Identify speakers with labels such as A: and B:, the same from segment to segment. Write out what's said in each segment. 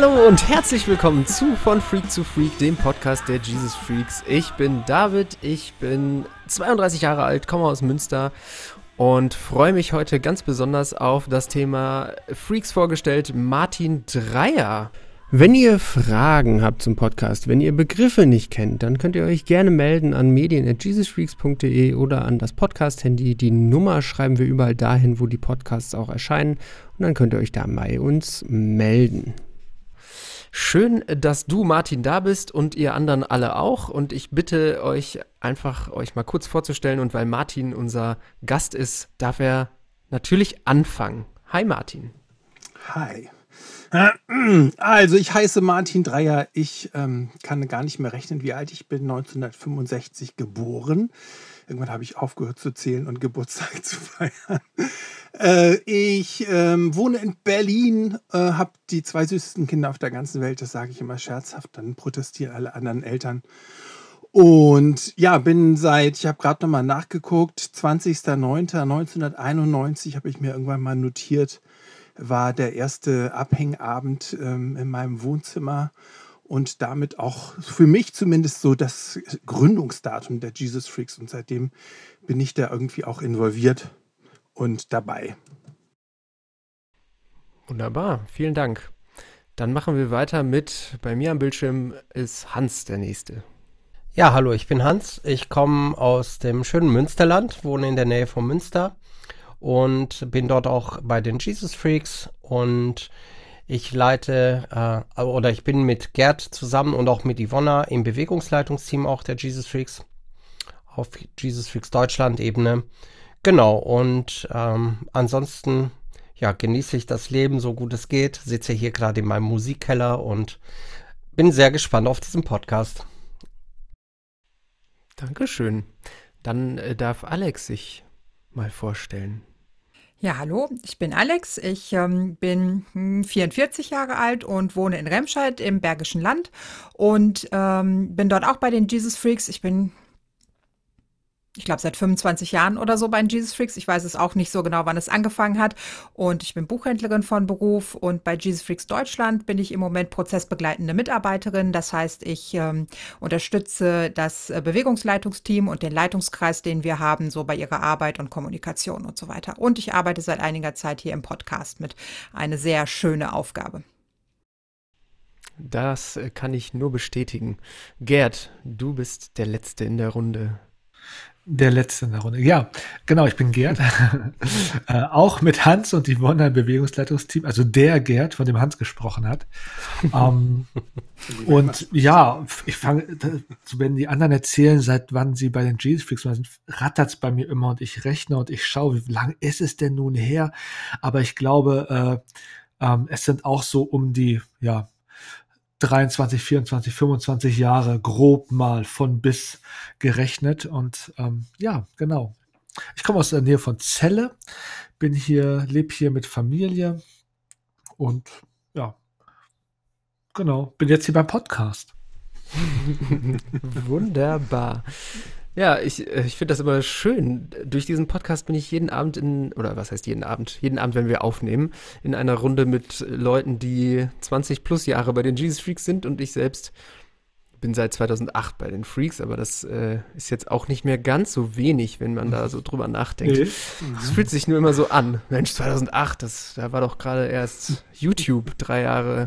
A: Hallo und herzlich willkommen zu Von Freak zu Freak, dem Podcast der Jesus Freaks. Ich bin David, ich bin 32 Jahre alt, komme aus Münster und freue mich heute ganz besonders auf das Thema Freaks vorgestellt, Martin Dreier. Wenn ihr Fragen habt zum Podcast, wenn ihr Begriffe nicht kennt, dann könnt ihr euch gerne melden an medien.jesusfreaks.de oder an das Podcast-Handy. Die Nummer schreiben wir überall dahin, wo die Podcasts auch erscheinen. Und dann könnt ihr euch da bei uns melden. Schön, dass du, Martin, da bist und ihr anderen alle auch. Und ich bitte euch einfach, euch mal kurz vorzustellen. Und weil Martin unser Gast ist, darf er natürlich anfangen. Hi, Martin.
B: Hi. Also, ich heiße Martin Dreier. Ich ähm, kann gar nicht mehr rechnen, wie alt ich bin. 1965 geboren. Irgendwann habe ich aufgehört zu zählen und Geburtstag zu feiern. Äh, ich ähm, wohne in Berlin, äh, habe die zwei süßesten Kinder auf der ganzen Welt. Das sage ich immer scherzhaft. Dann protestieren alle anderen Eltern. Und ja, bin seit, ich habe gerade nochmal nachgeguckt, 20.09.1991 habe ich mir irgendwann mal notiert, war der erste Abhängabend ähm, in meinem Wohnzimmer und damit auch für mich zumindest so das Gründungsdatum der Jesus Freaks. Und seitdem bin ich da irgendwie auch involviert und dabei.
A: Wunderbar, vielen Dank. Dann machen wir weiter mit, bei mir am Bildschirm ist Hans der Nächste.
C: Ja, hallo, ich bin Hans. Ich komme aus dem schönen Münsterland, wohne in der Nähe von Münster und bin dort auch bei den Jesus Freaks und ich leite äh, oder ich bin mit Gerd zusammen und auch mit Ivonna im Bewegungsleitungsteam auch der Jesus Freaks auf Jesus Freaks Deutschland Ebene. Genau und ähm, ansonsten ja genieße ich das Leben so gut es geht. Sitze hier gerade in meinem Musikkeller und bin sehr gespannt auf diesen Podcast.
A: Dankeschön. Dann äh, darf Alex sich mal vorstellen.
D: Ja, hallo, ich bin Alex. Ich ähm, bin 44 hm, Jahre alt und wohne in Remscheid im Bergischen Land und ähm, bin dort auch bei den Jesus Freaks. Ich bin ich glaube, seit 25 Jahren oder so bei Jesus Freaks. Ich weiß es auch nicht so genau, wann es angefangen hat. Und ich bin Buchhändlerin von Beruf und bei Jesus Freaks Deutschland bin ich im Moment prozessbegleitende Mitarbeiterin. Das heißt, ich ähm, unterstütze das äh, Bewegungsleitungsteam und den Leitungskreis, den wir haben, so bei ihrer Arbeit und Kommunikation und so weiter. Und ich arbeite seit einiger Zeit hier im Podcast mit. Eine sehr schöne Aufgabe.
A: Das äh, kann ich nur bestätigen. Gerd, du bist der Letzte in der Runde.
E: Der letzte in der Runde. Ja, genau, ich bin Gerd. äh, auch mit Hans und Yvonne im Bewegungsleitungsteam, also der Gerd, von dem Hans gesprochen hat. ähm, und ja, ich fange, so wenn die anderen erzählen, seit wann sie bei den Jesus Freaks sind, rattert es bei mir immer und ich rechne und ich schaue, wie lange ist es denn nun her? Aber ich glaube, äh, ähm, es sind auch so um die, ja, 23, 24, 25 Jahre grob mal von bis gerechnet. Und ähm, ja, genau. Ich komme aus der Nähe von Celle, bin hier, lebe hier mit Familie und ja, genau, bin jetzt hier beim Podcast.
A: Wunderbar. Ja, ich, äh, ich finde das immer schön. Durch diesen Podcast bin ich jeden Abend in, oder was heißt jeden Abend? Jeden Abend, wenn wir aufnehmen, in einer Runde mit Leuten, die 20 plus Jahre bei den Jesus Freaks sind und ich selbst bin seit 2008 bei den Freaks, aber das äh, ist jetzt auch nicht mehr ganz so wenig, wenn man da so drüber nachdenkt. Es nee. fühlt sich nur immer so an. Mensch, 2008, das, da war doch gerade erst YouTube drei Jahre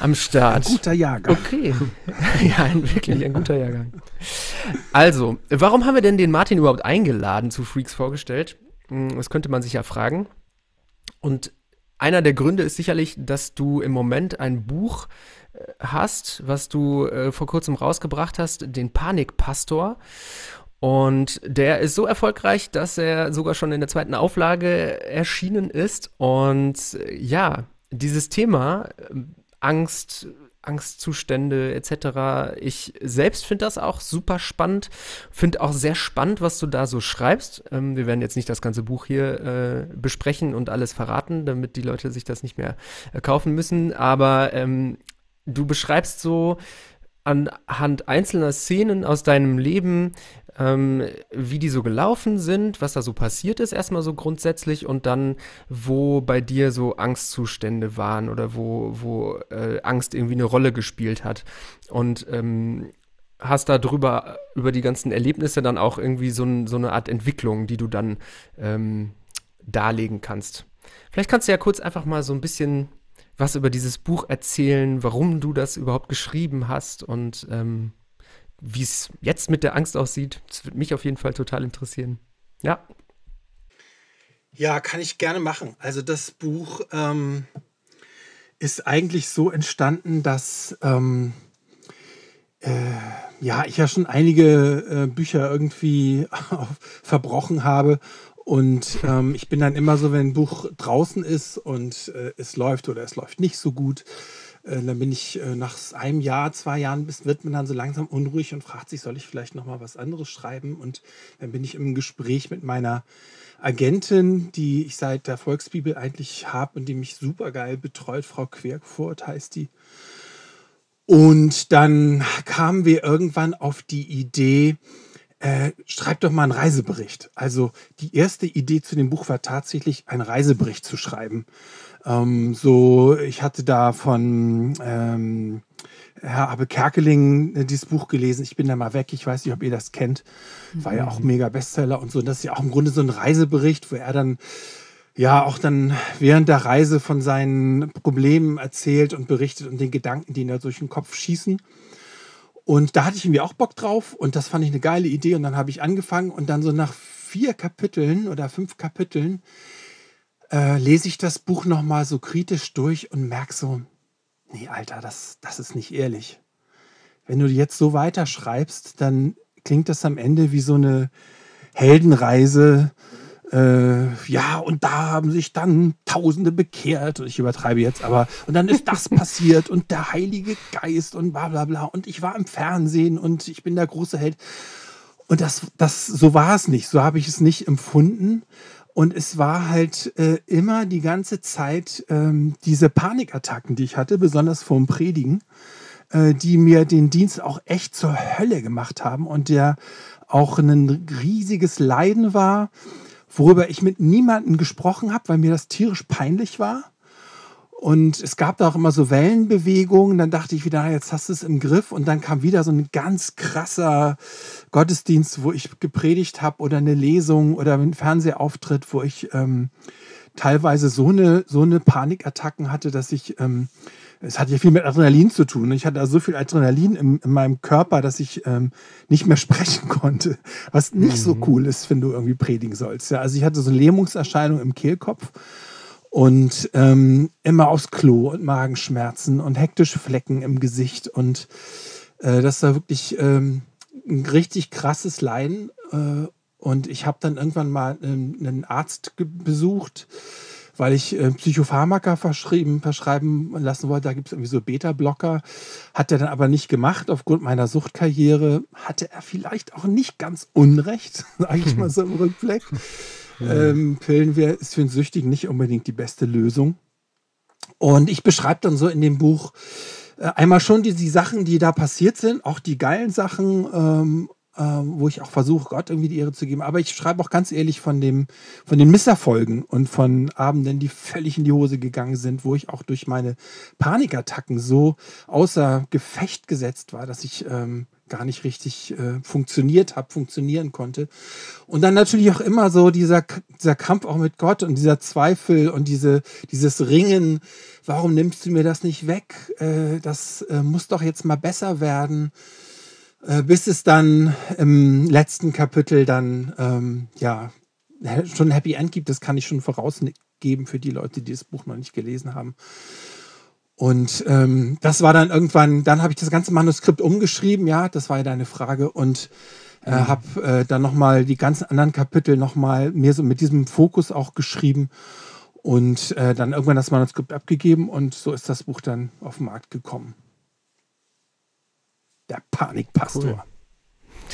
A: am Start.
B: Ein guter Jahrgang.
A: Okay. ja, ein, wirklich ein guter Jahrgang. Also, warum haben wir denn den Martin überhaupt eingeladen zu Freaks vorgestellt? Hm, das könnte man sich ja fragen. Und einer der Gründe ist sicherlich, dass du im Moment ein Buch äh, hast, was du äh, vor kurzem rausgebracht hast, den Panikpastor. Und der ist so erfolgreich, dass er sogar schon in der zweiten Auflage erschienen ist. Und äh, ja, dieses Thema ähm, Angst, Angstzustände etc. Ich selbst finde das auch super spannend, finde auch sehr spannend, was du da so schreibst. Ähm, wir werden jetzt nicht das ganze Buch hier äh, besprechen und alles verraten, damit die Leute sich das nicht mehr äh, kaufen müssen, aber ähm, du beschreibst so anhand einzelner Szenen aus deinem Leben ähm, wie die so gelaufen sind, was da so passiert ist, erstmal so grundsätzlich und dann, wo bei dir so Angstzustände waren oder wo, wo äh, Angst irgendwie eine Rolle gespielt hat. Und ähm, hast da drüber, über die ganzen Erlebnisse dann auch irgendwie so, so eine Art Entwicklung, die du dann ähm, darlegen kannst. Vielleicht kannst du ja kurz einfach mal so ein bisschen was über dieses Buch erzählen, warum du das überhaupt geschrieben hast und ähm, wie es jetzt mit der Angst aussieht. Das würde mich auf jeden Fall total interessieren. Ja.
B: Ja, kann ich gerne machen. Also das Buch ähm, ist eigentlich so entstanden, dass ähm, äh, ja, ich ja schon einige äh, Bücher irgendwie verbrochen habe und ähm, ich bin dann immer so, wenn ein Buch draußen ist und äh, es läuft oder es läuft nicht so gut, äh, dann bin ich äh, nach einem Jahr, zwei Jahren, bis, wird man dann so langsam unruhig und fragt sich, soll ich vielleicht noch mal was anderes schreiben? Und dann bin ich im Gespräch mit meiner Agentin, die ich seit der Volksbibel eigentlich habe und die mich super geil betreut, Frau Querfurt heißt die. Und dann kamen wir irgendwann auf die Idee, äh, schreib doch mal einen Reisebericht. Also die erste Idee zu dem Buch war tatsächlich, einen Reisebericht zu schreiben. Ähm, so, ich hatte da von ähm, Herr Abbe Kerkeling äh, dieses Buch gelesen. Ich bin da mal weg. Ich weiß nicht, ob ihr das kennt. War ja auch mhm. mega Bestseller und so. das ist ja auch im Grunde so ein Reisebericht, wo er dann ja auch dann während der Reise von seinen Problemen erzählt und berichtet und den Gedanken, die ihn da durch den Kopf schießen. Und da hatte ich irgendwie auch Bock drauf und das fand ich eine geile Idee und dann habe ich angefangen und dann so nach vier Kapiteln oder fünf Kapiteln äh, lese ich das Buch nochmal so kritisch durch und merke so, nee, Alter, das, das ist nicht ehrlich. Wenn du jetzt so weiterschreibst, dann klingt das am Ende wie so eine Heldenreise äh, ja, und da haben sich dann Tausende bekehrt. Ich übertreibe jetzt, aber und dann ist das passiert und der Heilige Geist und bla bla bla. Und ich war im Fernsehen und ich bin der große Held. Und das, das, so war es nicht. So habe ich es nicht empfunden. Und es war halt äh, immer die ganze Zeit ähm, diese Panikattacken, die ich hatte, besonders vorm Predigen, äh, die mir den Dienst auch echt zur Hölle gemacht haben und der auch ein riesiges Leiden war worüber ich mit niemandem gesprochen habe, weil mir das tierisch peinlich war. Und es gab da auch immer so Wellenbewegungen. Dann dachte ich wieder, jetzt hast du es im Griff. Und dann kam wieder so ein ganz krasser Gottesdienst, wo ich gepredigt habe oder eine Lesung oder ein Fernsehauftritt, wo ich ähm, teilweise so eine, so eine Panikattacken hatte, dass ich ähm, es hat ja viel mit Adrenalin zu tun. Ich hatte so viel Adrenalin in, in meinem Körper, dass ich ähm, nicht mehr sprechen konnte. Was nicht mhm. so cool ist, wenn du irgendwie predigen sollst. Ja, also ich hatte so Lähmungserscheinungen im Kehlkopf und ähm, immer aufs Klo und Magenschmerzen und hektische Flecken im Gesicht. Und äh, das war wirklich ähm, ein richtig krasses Leiden. Äh, und ich habe dann irgendwann mal einen, Arzt besucht weil ich äh, Psychopharmaka verschrieben, verschreiben lassen wollte. Da gibt es irgendwie so Beta-Blocker. Hat er dann aber nicht gemacht aufgrund meiner Suchtkarriere. Hatte er vielleicht auch nicht ganz Unrecht, sage ich mal so im Rückblick. Ähm, Pillen ist für einen Süchtigen nicht unbedingt die beste Lösung. Und ich beschreibe dann so in dem Buch äh, einmal schon die, die Sachen, die da passiert sind, auch die geilen Sachen ähm, ähm, wo ich auch versuche, Gott irgendwie die Ehre zu geben. Aber ich schreibe auch ganz ehrlich von, dem, von den Misserfolgen und von Abenden, die völlig in die Hose gegangen sind, wo ich auch durch meine Panikattacken so außer Gefecht gesetzt war, dass ich ähm, gar nicht richtig äh, funktioniert habe, funktionieren konnte. Und dann natürlich auch immer so dieser, dieser Kampf auch mit Gott und dieser Zweifel und diese, dieses Ringen, warum nimmst du mir das nicht weg? Äh, das äh, muss doch jetzt mal besser werden. Äh, bis es dann im letzten Kapitel dann ähm, ja schon ein Happy End gibt. Das kann ich schon vorausgeben für die Leute, die das Buch noch nicht gelesen haben. Und ähm, das war dann irgendwann, dann habe ich das ganze Manuskript umgeschrieben, ja, das war ja deine Frage, und äh, mhm. habe äh, dann nochmal die ganzen anderen Kapitel nochmal mehr so mit diesem Fokus auch geschrieben und äh, dann irgendwann das Manuskript abgegeben und so ist das Buch dann auf den Markt gekommen. Der Panikpastor. Cool.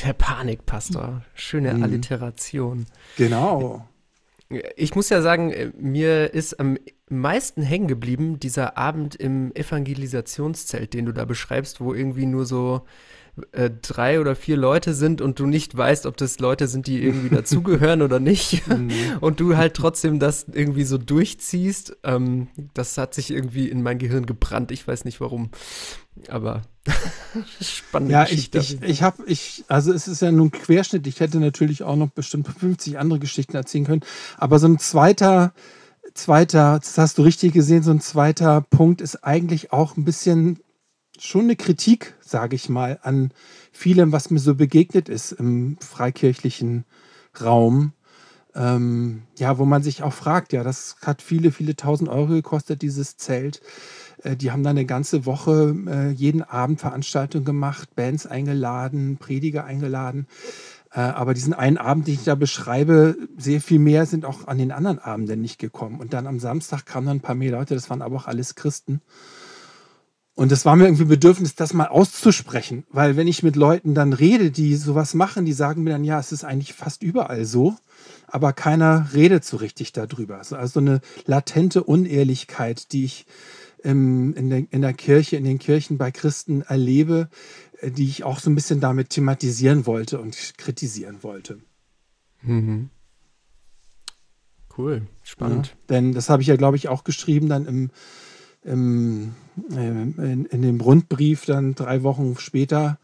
A: Der Panikpastor. Schöne mhm. Alliteration.
B: Genau.
A: Ich muss ja sagen, äh, mir ist am meisten hängen geblieben dieser Abend im Evangelisationszelt, den du da beschreibst, wo irgendwie nur so äh, drei oder vier Leute sind und du nicht weißt, ob das Leute sind, die irgendwie dazugehören oder nicht.
B: Mhm.
A: und du halt trotzdem das irgendwie so durchziehst. Ähm, das hat sich irgendwie in mein Gehirn gebrannt. Ich weiß nicht warum. Aber spannende
B: Ja, ich,
A: Geschichte.
B: ich, ich habe, ich, also es ist ja nun Querschnitt. Ich hätte natürlich auch noch bestimmt 50 andere Geschichten erzählen können. Aber so ein zweiter, zweiter, das hast du richtig gesehen, so ein zweiter Punkt ist eigentlich auch ein bisschen schon eine Kritik, sage ich mal, an vielem, was mir so begegnet ist im freikirchlichen Raum. Ähm, ja, wo man sich auch fragt, ja, das hat viele, viele tausend Euro gekostet, dieses Zelt. Äh, die haben dann eine ganze Woche äh, jeden Abend Veranstaltungen gemacht, Bands eingeladen, Prediger eingeladen. Äh, aber diesen einen Abend, den ich da beschreibe, sehr viel mehr sind auch an den anderen Abenden nicht gekommen. Und dann am Samstag kamen dann ein paar mehr Leute, das waren aber auch alles Christen. Und das war mir irgendwie Bedürfnis, das mal auszusprechen. Weil wenn ich mit Leuten dann rede, die sowas machen, die sagen mir dann, ja, es ist eigentlich fast überall so, aber keiner redet so richtig darüber. Also, eine latente Unehrlichkeit, die ich ähm, in, der, in der Kirche, in den Kirchen bei Christen erlebe, äh, die ich auch so ein bisschen damit thematisieren wollte und kritisieren wollte.
A: mhm. Cool, spannend.
B: Ja, denn das habe ich ja, glaube ich, auch geschrieben dann im, im, in, in dem Rundbrief, dann drei Wochen später,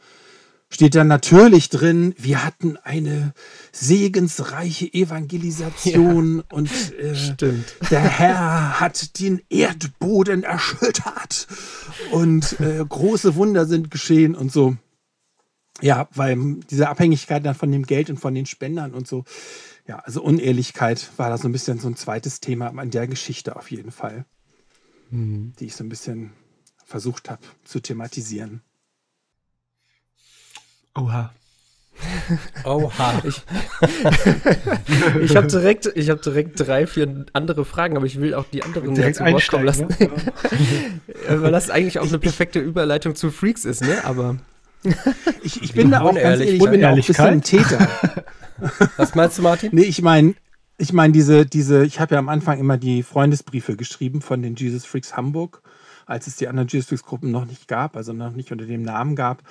B: steht dann natürlich drin, wir hatten eine segensreiche Evangelisation und äh, der Herr hat den Erdboden erschüttert und äh, große Wunder sind geschehen und so. Ja, weil diese Abhängigkeit dann von dem Geld und von den Spendern und so. Ja, also Unehrlichkeit war da so ein bisschen so ein zweites Thema an der Geschichte auf jeden Fall,
A: Mhm.
B: die ich so ein bisschen versucht habe zu thematisieren.
E: Oha.
C: Oha.
A: Ich, ich habe direkt, ich hab direkt drei, vier andere Fragen, aber ich will auch die anderen
E: Direkt
A: zu Wort kommen lassen.
E: Ne?
A: Weil das eigentlich auch eine perfekte Überleitung zu Freaks ist, ne? Aber
B: Ich, ich bin da auch ganz ehrlich, ich bin da auch ein bisschen ein Täter.
C: Was meinst du, Martin?
B: Nee, ich meine, ich meine, diese, diese, ich habe ja am Anfang immer die Freundesbriefe geschrieben von den Jesus Freaks Hamburg, als es die anderen Jesus Freaks Gruppen noch nicht gab, also noch nicht unter dem Namen gab.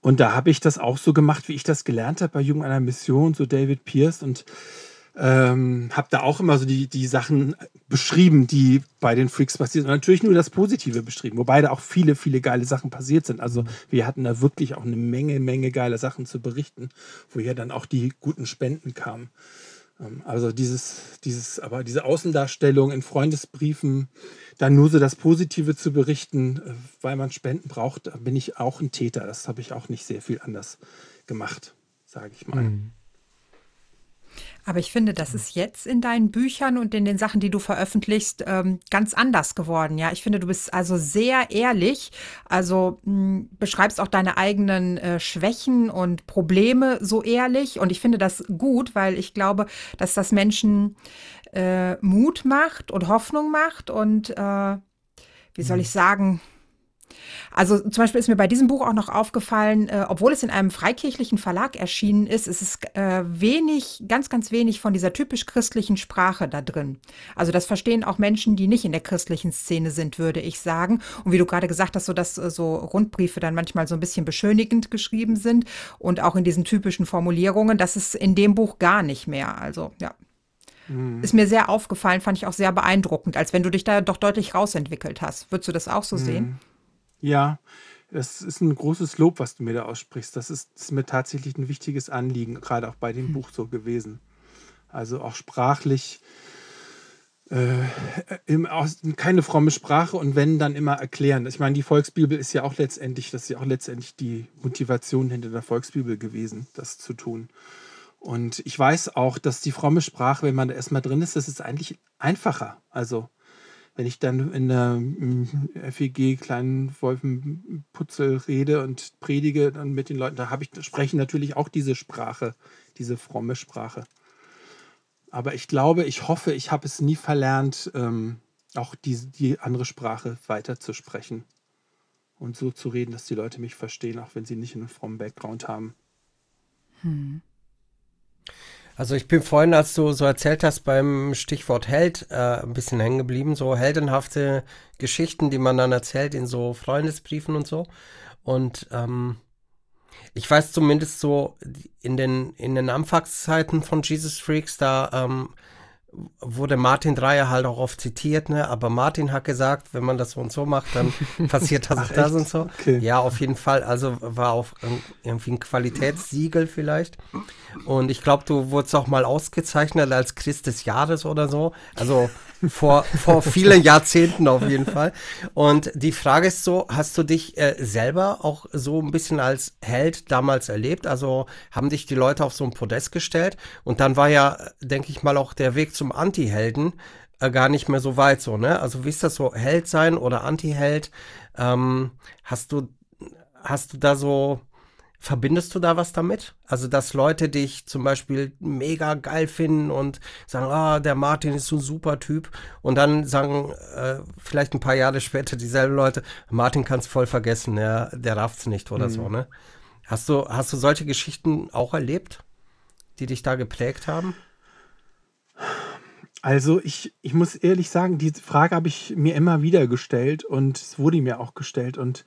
B: Und da habe ich das auch so gemacht, wie ich das gelernt habe bei Jugend einer Mission, so David Pierce und ähm, habe da auch immer so die, die Sachen beschrieben, die bei den Freaks passiert sind. Und natürlich nur das Positive beschrieben, wobei da auch viele, viele geile Sachen passiert sind. Also wir hatten da wirklich auch eine Menge, Menge geile Sachen zu berichten, woher dann auch die guten Spenden kamen. Ähm, Also dieses, dieses, aber diese Außendarstellung in Freundesbriefen, dann nur so das Positive zu berichten, äh, weil man Spenden braucht, da bin ich auch ein Täter. Das habe ich auch nicht sehr viel anders gemacht, sage ich mal.
D: Aber ich finde, das ist jetzt in deinen Büchern und in den Sachen, die du veröffentlichst, ähm, ganz anders geworden. Ja, ich finde, du bist also sehr ehrlich. Also mh, beschreibst auch deine eigenen äh, Schwächen und Probleme so ehrlich. Und ich finde das gut, weil ich glaube, dass das Menschen äh, Mut macht und Hoffnung macht und äh, wie soll ich sagen, also zum Beispiel ist mir bei diesem Buch auch noch aufgefallen, äh, obwohl es in einem freikirchlichen Verlag erschienen ist, ist es äh, wenig, ganz, ganz wenig von dieser typisch christlichen Sprache da drin. Also das verstehen auch Menschen, die nicht in der christlichen Szene sind, würde ich sagen. Und wie du gerade gesagt hast, so dass äh, so Rundbriefe dann manchmal so ein bisschen beschönigend geschrieben sind und auch in diesen typischen Formulierungen, das ist in dem Buch gar nicht mehr. Also ja. Ist mir sehr aufgefallen, fand ich auch sehr beeindruckend, als wenn du dich da doch deutlich rausentwickelt hast. Würdest du das auch so sehen?
B: Ja, das ist ein großes Lob, was du mir da aussprichst. Das ist, ist mir tatsächlich ein wichtiges Anliegen, gerade auch bei dem Buch so gewesen. Also auch sprachlich, äh, im, aus, keine fromme Sprache und wenn, dann immer erklären. Ich meine, die Volksbibel ist ja auch letztendlich, das ist ja auch letztendlich die Motivation hinter der Volksbibel gewesen, das zu tun. Und ich weiß auch, dass die fromme Sprache, wenn man da erstmal drin ist, das ist eigentlich einfacher. Also wenn ich dann in der mm, FEG kleinen Wolfenputzel rede und predige dann mit den Leuten, da habe ich spreche natürlich auch diese Sprache, diese fromme Sprache. Aber ich glaube, ich hoffe, ich habe es nie verlernt, ähm, auch die, die andere Sprache weiterzusprechen und so zu reden, dass die Leute mich verstehen, auch wenn sie nicht einen frommen Background haben.
C: Also ich bin vorhin, als du so erzählt hast, beim Stichwort Held äh, ein bisschen hängen geblieben. So heldenhafte Geschichten, die man dann erzählt in so Freundesbriefen und so. Und ähm, Ich weiß zumindest so, in den, in den Anfangszeiten von Jesus Freaks, da ähm, wurde Martin Dreier halt auch oft zitiert, ne? Aber Martin hat gesagt, wenn man das so und so macht, dann passiert das und das und so.
B: Okay.
C: Ja, auf jeden Fall. Also war auch irgendwie ein Qualitätssiegel vielleicht. Und ich glaube, du wurdest auch mal ausgezeichnet als Christ des Jahres oder so. Also vor, vor vielen Jahrzehnten auf jeden Fall. Und die Frage ist so, hast du dich äh, selber auch so ein bisschen als Held damals erlebt? Also haben dich die Leute auf so ein Podest gestellt? Und dann war ja, denke ich mal, auch der Weg zum Anti-Helden äh, gar nicht mehr so weit so, ne? Also wie ist das so, Held sein oder Anti-Held? Ähm, hast du, hast du da so, Verbindest du da was damit? Also, dass Leute dich zum Beispiel mega geil finden und sagen, ah, der Martin ist so ein super Typ. Und dann sagen äh, vielleicht ein paar Jahre später dieselben Leute, Martin kann es voll vergessen, der, der rafft's nicht oder so, ne? Hast du, hast du solche Geschichten auch erlebt, die dich da geprägt haben?
B: Also ich, ich muss ehrlich sagen, diese Frage habe ich mir immer wieder gestellt und es wurde mir auch gestellt. Und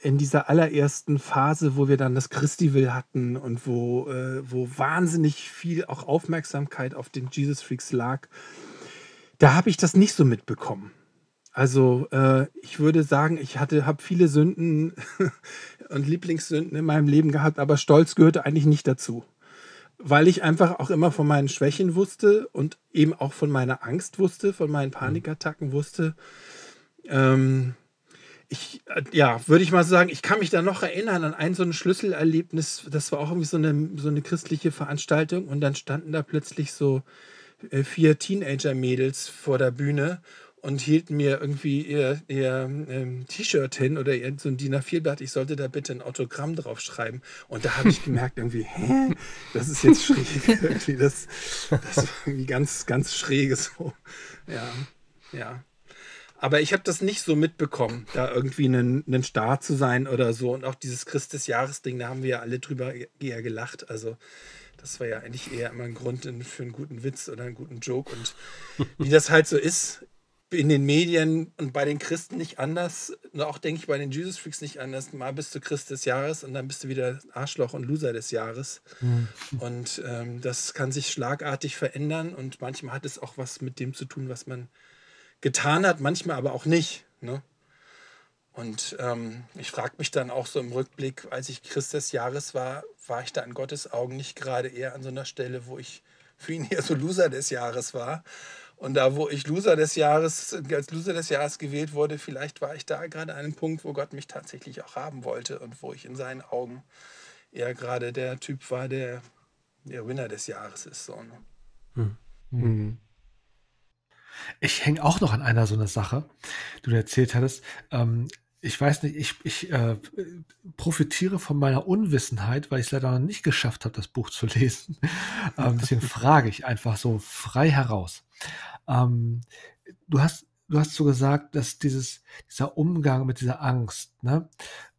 B: in dieser allerersten Phase, wo wir dann das Christival hatten und wo, äh, wo wahnsinnig viel auch Aufmerksamkeit auf den Jesus Freaks lag, da habe ich das nicht so mitbekommen. Also äh, ich würde sagen, ich hatte, habe viele Sünden und Lieblingssünden in meinem Leben gehabt, aber Stolz gehörte eigentlich nicht dazu. Weil ich einfach auch immer von meinen Schwächen wusste und eben auch von meiner Angst wusste, von meinen Panikattacken wusste. Ähm, ich, äh, ja, würde ich mal sagen, ich kann mich da noch erinnern an ein so ein Schlüsselerlebnis. Das war auch irgendwie so eine, so eine christliche Veranstaltung und dann standen da plötzlich so äh, vier Teenager-Mädels vor der Bühne und hielten mir irgendwie ihr, ihr ähm, T-Shirt hin oder ihr, so ein DIN A4-Blatt. Ich sollte da bitte ein Autogramm drauf schreiben. Und da habe ich gemerkt, irgendwie, hä? Das ist jetzt schräg. das, das ist irgendwie ganz, ganz schräge so. Ja, ja. Aber ich habe das nicht so mitbekommen, da irgendwie ein, ein Star zu sein oder so. Und auch dieses Christ des Jahres-Ding, da haben wir ja alle drüber eher gelacht. Also das war ja eigentlich eher immer ein Grund für einen guten Witz oder einen guten Joke. Und wie das halt so ist, in den Medien und bei den Christen nicht anders, und auch denke ich bei den Jesus Freaks nicht anders. Mal bist du Christ des Jahres und dann bist du wieder Arschloch und Loser des Jahres. Und ähm, das kann sich schlagartig verändern und manchmal hat es auch was mit dem zu tun, was man getan hat, manchmal aber auch nicht. Ne? Und ähm, ich frage mich dann auch so im Rückblick, als ich Christ des Jahres war, war ich da in Gottes Augen nicht gerade eher an so einer Stelle, wo ich für ihn eher so Loser des Jahres war. Und da, wo ich Loser des Jahres, als Loser des Jahres gewählt wurde, vielleicht war ich da gerade an einem Punkt, wo Gott mich tatsächlich auch haben wollte und wo ich in seinen Augen eher gerade der Typ war, der der Winner des Jahres ist. So, ne?
A: Mhm.
E: Ich hänge auch noch an einer so einer Sache, die du erzählt hattest. Ähm, ich weiß nicht, ich, ich äh, profitiere von meiner Unwissenheit, weil ich es leider noch nicht geschafft habe, das Buch zu lesen. ähm, deswegen frage ich einfach so frei heraus. Ähm, du hast, du hast so gesagt, dass dieses, dieser Umgang mit dieser Angst, ne,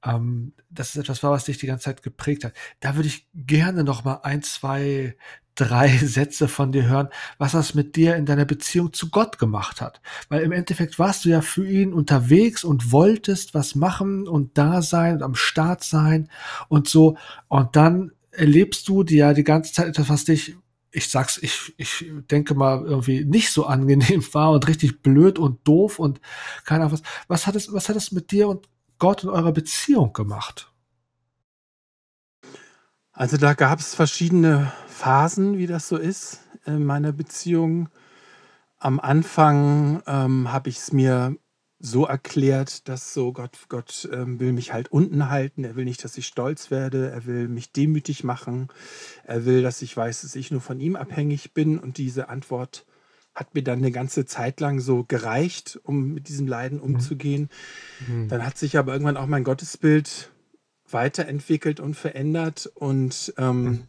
E: ähm, das ist etwas war, was dich die ganze Zeit geprägt hat. Da würde ich gerne noch mal ein, zwei, drei Sätze von dir hören, was das mit dir in deiner Beziehung zu Gott gemacht hat. Weil im Endeffekt warst du ja für ihn unterwegs und wolltest was machen und da sein und am Start sein und so. Und dann erlebst du dir ja die ganze Zeit etwas, was dich, ich sag's, ich, ich denke mal, irgendwie nicht so angenehm war und richtig blöd und doof und keine Ahnung was. Was hat es, was hat es mit dir und Gott und eurer Beziehung gemacht?
B: Also da gab es verschiedene Phasen, wie das so ist in meiner Beziehung. Am Anfang ähm, habe ich es mir so erklärt, dass so Gott, Gott ähm, will mich halt unten halten. Er will nicht, dass ich stolz werde. Er will mich demütig machen. Er will, dass ich weiß, dass ich nur von ihm abhängig bin. Und diese Antwort hat mir dann eine ganze Zeit lang so gereicht, um mit diesem Leiden umzugehen. Dann hat sich aber irgendwann auch mein Gottesbild weiterentwickelt und verändert und ähm,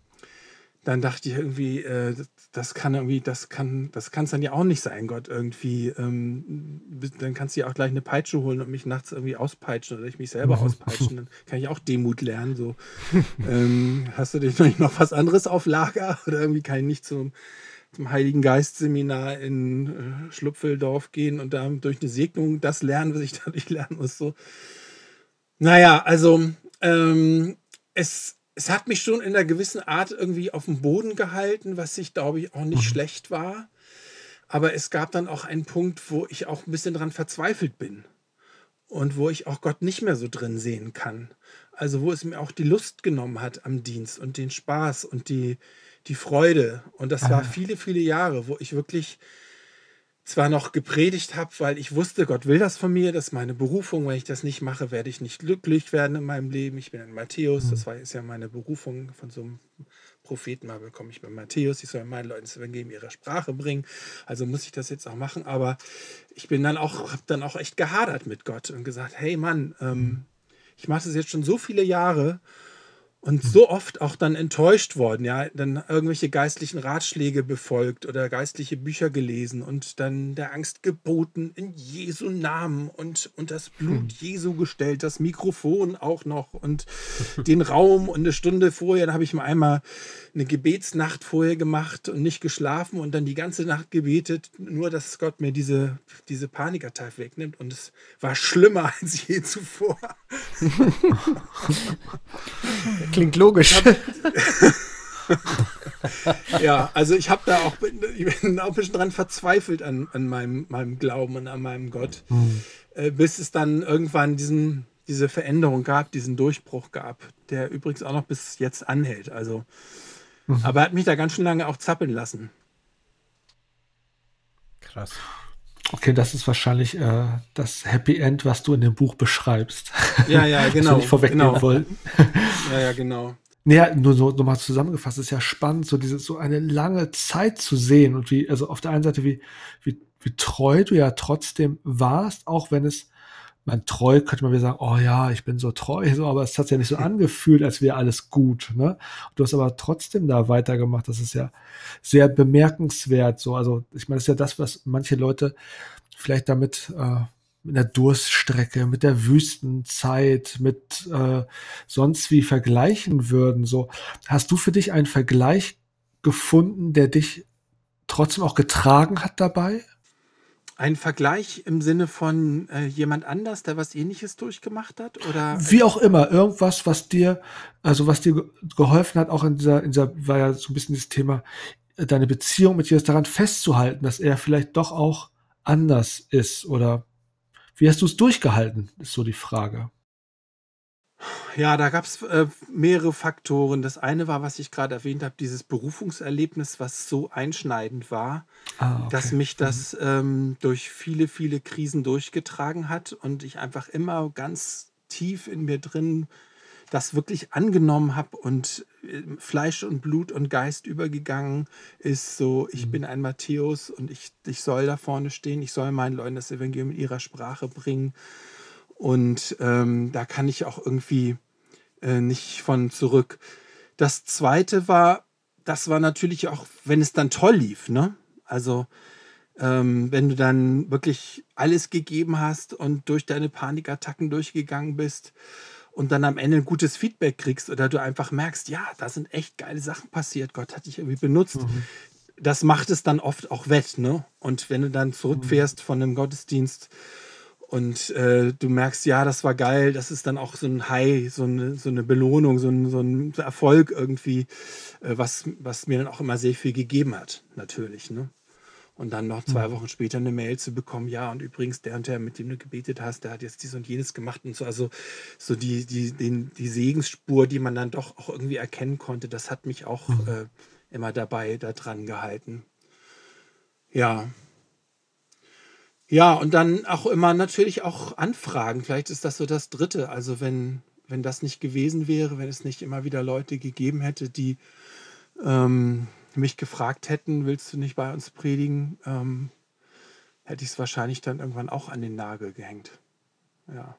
B: dann dachte ich irgendwie, äh, das- kann irgendwie, das kann, das kann es dann ja auch nicht sein, Gott irgendwie. Ähm, dann kannst du ja auch gleich eine Peitsche holen und mich nachts irgendwie auspeitschen oder ich mich selber auspeitschen. Dann kann ich auch Demut lernen. So, ähm, hast du dich noch was anderes auf Lager oder irgendwie kann ich nicht zum zum Heiligen Geist Seminar in äh, Schlupfeldorf gehen und da durch eine Segnung das lernen, was ich dadurch lernen muss. So. Naja, also ähm, es, es hat mich schon in einer gewissen Art irgendwie auf dem Boden gehalten, was ich glaube ich auch nicht
E: Mhm.
B: schlecht war. Aber es gab dann auch einen Punkt, wo ich auch ein bisschen dran verzweifelt bin und wo ich auch Gott nicht mehr so drin sehen kann. Also wo es mir auch die Lust genommen hat am Dienst und den Spaß und die, die Freude. Und das war
E: Ah.
B: viele, viele Jahre, wo ich wirklich zwar noch gepredigt habe, weil ich wusste, Gott will das von mir, das ist meine Berufung. Wenn ich das nicht mache, werde ich nicht glücklich werden in meinem Leben. Ich bin ein Matthäus, das war ist ja meine Berufung von so einem Propheten, mal bekomme ich bei Matthäus, ich soll meinen Leuten das Evangelium ihrer Sprache bringen. Also muss ich das jetzt auch machen. Aber ich bin dann auch, habe dann auch echt gehadert mit Gott und gesagt, hey Mann, ähm, ich mache das jetzt schon so viele Jahre und so oft auch dann enttäuscht worden, ja, dann irgendwelche geistlichen Ratschläge befolgt oder geistliche Bücher gelesen und dann der Angst geboten in Jesu Namen und, und das Blut Jesu gestellt, das Mikrofon auch noch und den Raum und eine Stunde vorher, dann habe ich mal einmal eine Gebetsnacht vorher gemacht und nicht geschlafen und dann die ganze Nacht gebetet, nur dass Gott mir diese, diese Panikattack wegnimmt und es war schlimmer als je zuvor.
A: Klingt logisch.
B: Ja, also ich habe da auch, ich bin auch ein bisschen dran verzweifelt an, an meinem, meinem Glauben und an meinem Gott, äh, bis es dann irgendwann diesen, diese Veränderung gab, diesen Durchbruch gab, der übrigens auch noch bis jetzt anhält. Also, aber er hat mich da ganz schön lange auch zappeln lassen.
C: Krass.
E: Okay, das ist wahrscheinlich äh, das Happy End, was du in dem Buch beschreibst.
B: Ja, ja, genau.
E: nicht vorwegnehmen
B: genau.
E: wollten.
B: Ja, ja, genau.
E: Naja, nur so nochmal zusammengefasst, es ist ja spannend, so diese, so eine lange Zeit zu sehen und wie, also auf der einen Seite, wie, wie, wie treu du ja trotzdem warst, auch wenn es, man treu könnte man wieder sagen, oh ja, ich bin so treu, so, aber es hat sich ja nicht so angefühlt, als wäre alles gut, ne? Du hast aber trotzdem da weitergemacht, das ist ja sehr bemerkenswert, so, also, ich meine, das ist ja das, was manche Leute vielleicht damit, äh, mit der Durststrecke, mit der Wüstenzeit, mit äh, sonst wie vergleichen würden. So, hast du für dich einen Vergleich gefunden, der dich trotzdem auch getragen hat dabei?
B: Ein Vergleich im Sinne von äh, jemand anders, der was ähnliches durchgemacht hat? Oder
E: Wie auch immer, irgendwas, was dir, also was dir ge- geholfen hat, auch in dieser, in dieser, war ja so ein bisschen dieses Thema, äh, deine Beziehung mit Jesus daran festzuhalten, dass er vielleicht doch auch anders ist oder wie hast du es durchgehalten, ist so die Frage.
B: Ja, da gab es äh, mehrere Faktoren. Das eine war, was ich gerade erwähnt habe, dieses Berufungserlebnis, was so einschneidend war,
E: Ah,
B: dass mich das ähm, durch viele, viele Krisen durchgetragen hat und ich einfach immer ganz tief in mir drin das wirklich angenommen habe und äh, Fleisch und Blut und Geist übergegangen ist. So, ich bin ein Matthäus und ich, ich soll da vorne stehen, ich soll meinen Leuten das Evangelium in ihrer Sprache bringen. Und ähm, da kann ich auch irgendwie äh, nicht von zurück. Das zweite war, das war natürlich auch, wenn es dann toll lief, ne? Also ähm, wenn du dann wirklich alles gegeben hast und durch deine Panikattacken durchgegangen bist und dann am Ende ein gutes Feedback kriegst oder du einfach merkst, ja, da sind echt geile Sachen passiert, Gott hat dich irgendwie benutzt. Das macht es dann oft auch wett, ne? Und wenn du dann zurückfährst von einem Gottesdienst und äh, du merkst, ja, das war geil, das ist dann auch so ein High, so eine, so eine Belohnung, so ein, so ein Erfolg irgendwie, äh, was, was mir dann auch immer sehr viel gegeben hat, natürlich. Ne? Und dann noch zwei Wochen später eine Mail zu bekommen, ja, und übrigens, der und der, mit dem du gebetet hast, der hat jetzt dies und jenes gemacht und so. Also so die, die, den, die Segensspur, die man dann doch auch irgendwie erkennen konnte, das hat mich auch äh, immer dabei, da dran gehalten. Ja. Ja, und dann auch immer natürlich auch Anfragen. Vielleicht ist das so das Dritte. Also wenn, wenn das nicht gewesen wäre, wenn es nicht immer wieder Leute gegeben hätte, die ähm, mich gefragt hätten, willst du nicht bei uns predigen, ähm, hätte ich es wahrscheinlich dann irgendwann auch an den Nagel gehängt. Ja.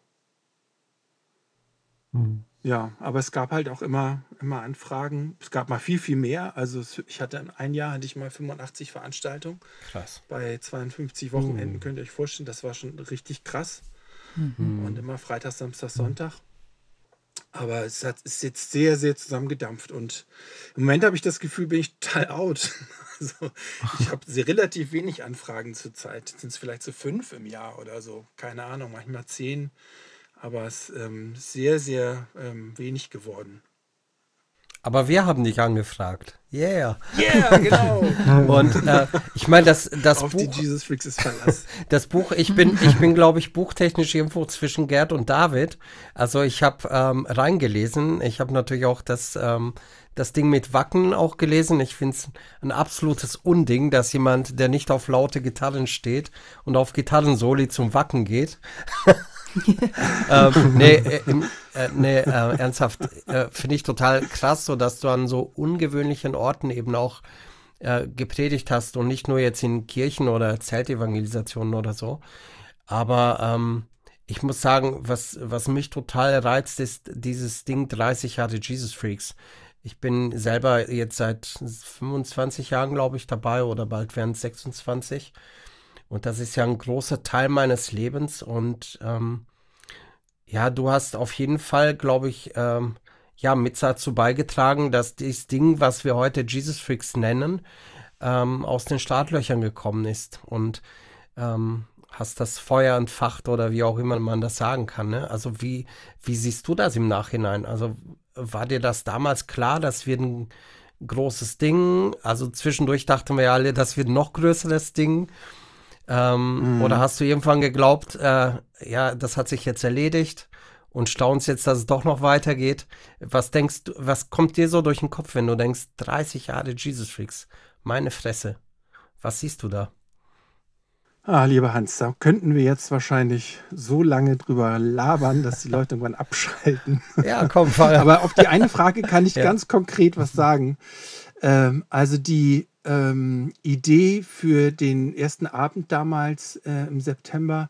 E: Hm.
B: Ja, aber es gab halt auch immer, immer Anfragen. Es gab mal viel, viel mehr. Also es, ich hatte in ein Jahr hatte ich mal 85 Veranstaltungen
C: Krass.
B: bei 52 Wochenenden. Könnt ihr euch vorstellen, das war schon richtig krass. Und immer Freitag, Samstag, Sonntag. Aber es hat, ist jetzt sehr, sehr zusammengedampft. Und im Moment habe ich das Gefühl, bin ich total out. Also, ich habe sehr relativ wenig Anfragen zurzeit. Sind es vielleicht so fünf im Jahr oder so? Keine Ahnung, manchmal zehn. Aber es ist ähm, sehr, sehr ähm, wenig geworden.
C: Aber wir haben dich angefragt. Yeah.
B: Yeah, genau.
C: Und äh, ich meine, das, das
B: Auf
C: Buch.
B: die Jesus Freaks ist Verlass.
C: Das Buch, ich bin, ich bin, glaube ich, buchtechnisch irgendwo zwischen Gerd und David. Also ich habe ähm, reingelesen. Ich habe natürlich auch das, ähm, das Ding mit Wacken auch gelesen. Ich finde es ein absolutes Unding, dass jemand, der nicht auf laute Gitarren steht und auf Gitarrensoli zum Wacken geht. ähm, nee, äh, äh, nee äh, ernsthaft, äh, finde ich total krass, so dass du an so ungewöhnlichen Orten eben auch äh, gepredigt hast und nicht nur jetzt in Kirchen oder Zeltevangelisationen oder so. Aber ähm, ich muss sagen, was, was mich total reizt, ist dieses Ding 30 Jahre Jesus Freaks. Ich bin selber jetzt seit 25 Jahren, glaube ich, dabei oder bald werden es 26. Und das ist ja ein großer Teil meines Lebens. Und ähm, ja, du hast auf jeden Fall, glaube ich, ähm, ja, mit dazu beigetragen, dass dieses Ding, was wir heute Jesus Freaks nennen, ähm, aus den Startlöchern gekommen ist. Und ähm, hast das Feuer entfacht oder wie auch immer man das sagen kann. Ne? Also wie, wie siehst du das im Nachhinein? Also war dir das damals klar, dass wir ein großes Ding, also zwischendurch dachten wir ja alle, das wird ein noch größeres Ding. Ähm,
B: Mhm.
C: Oder hast du irgendwann geglaubt, äh, ja, das hat sich jetzt erledigt und staunst jetzt, dass es doch noch weitergeht? Was denkst du, was kommt dir so durch den Kopf, wenn du denkst, 30 Jahre Jesus Freaks, meine Fresse? Was siehst du da?
B: Ah, lieber Hans, da könnten wir jetzt wahrscheinlich so lange drüber labern, dass die Leute irgendwann abschalten.
C: Ja, komm, Fall.
B: Aber auf die eine Frage kann ich
C: Ja.
B: ganz konkret was sagen. Ähm, also die ähm, Idee für den ersten Abend damals äh, im September,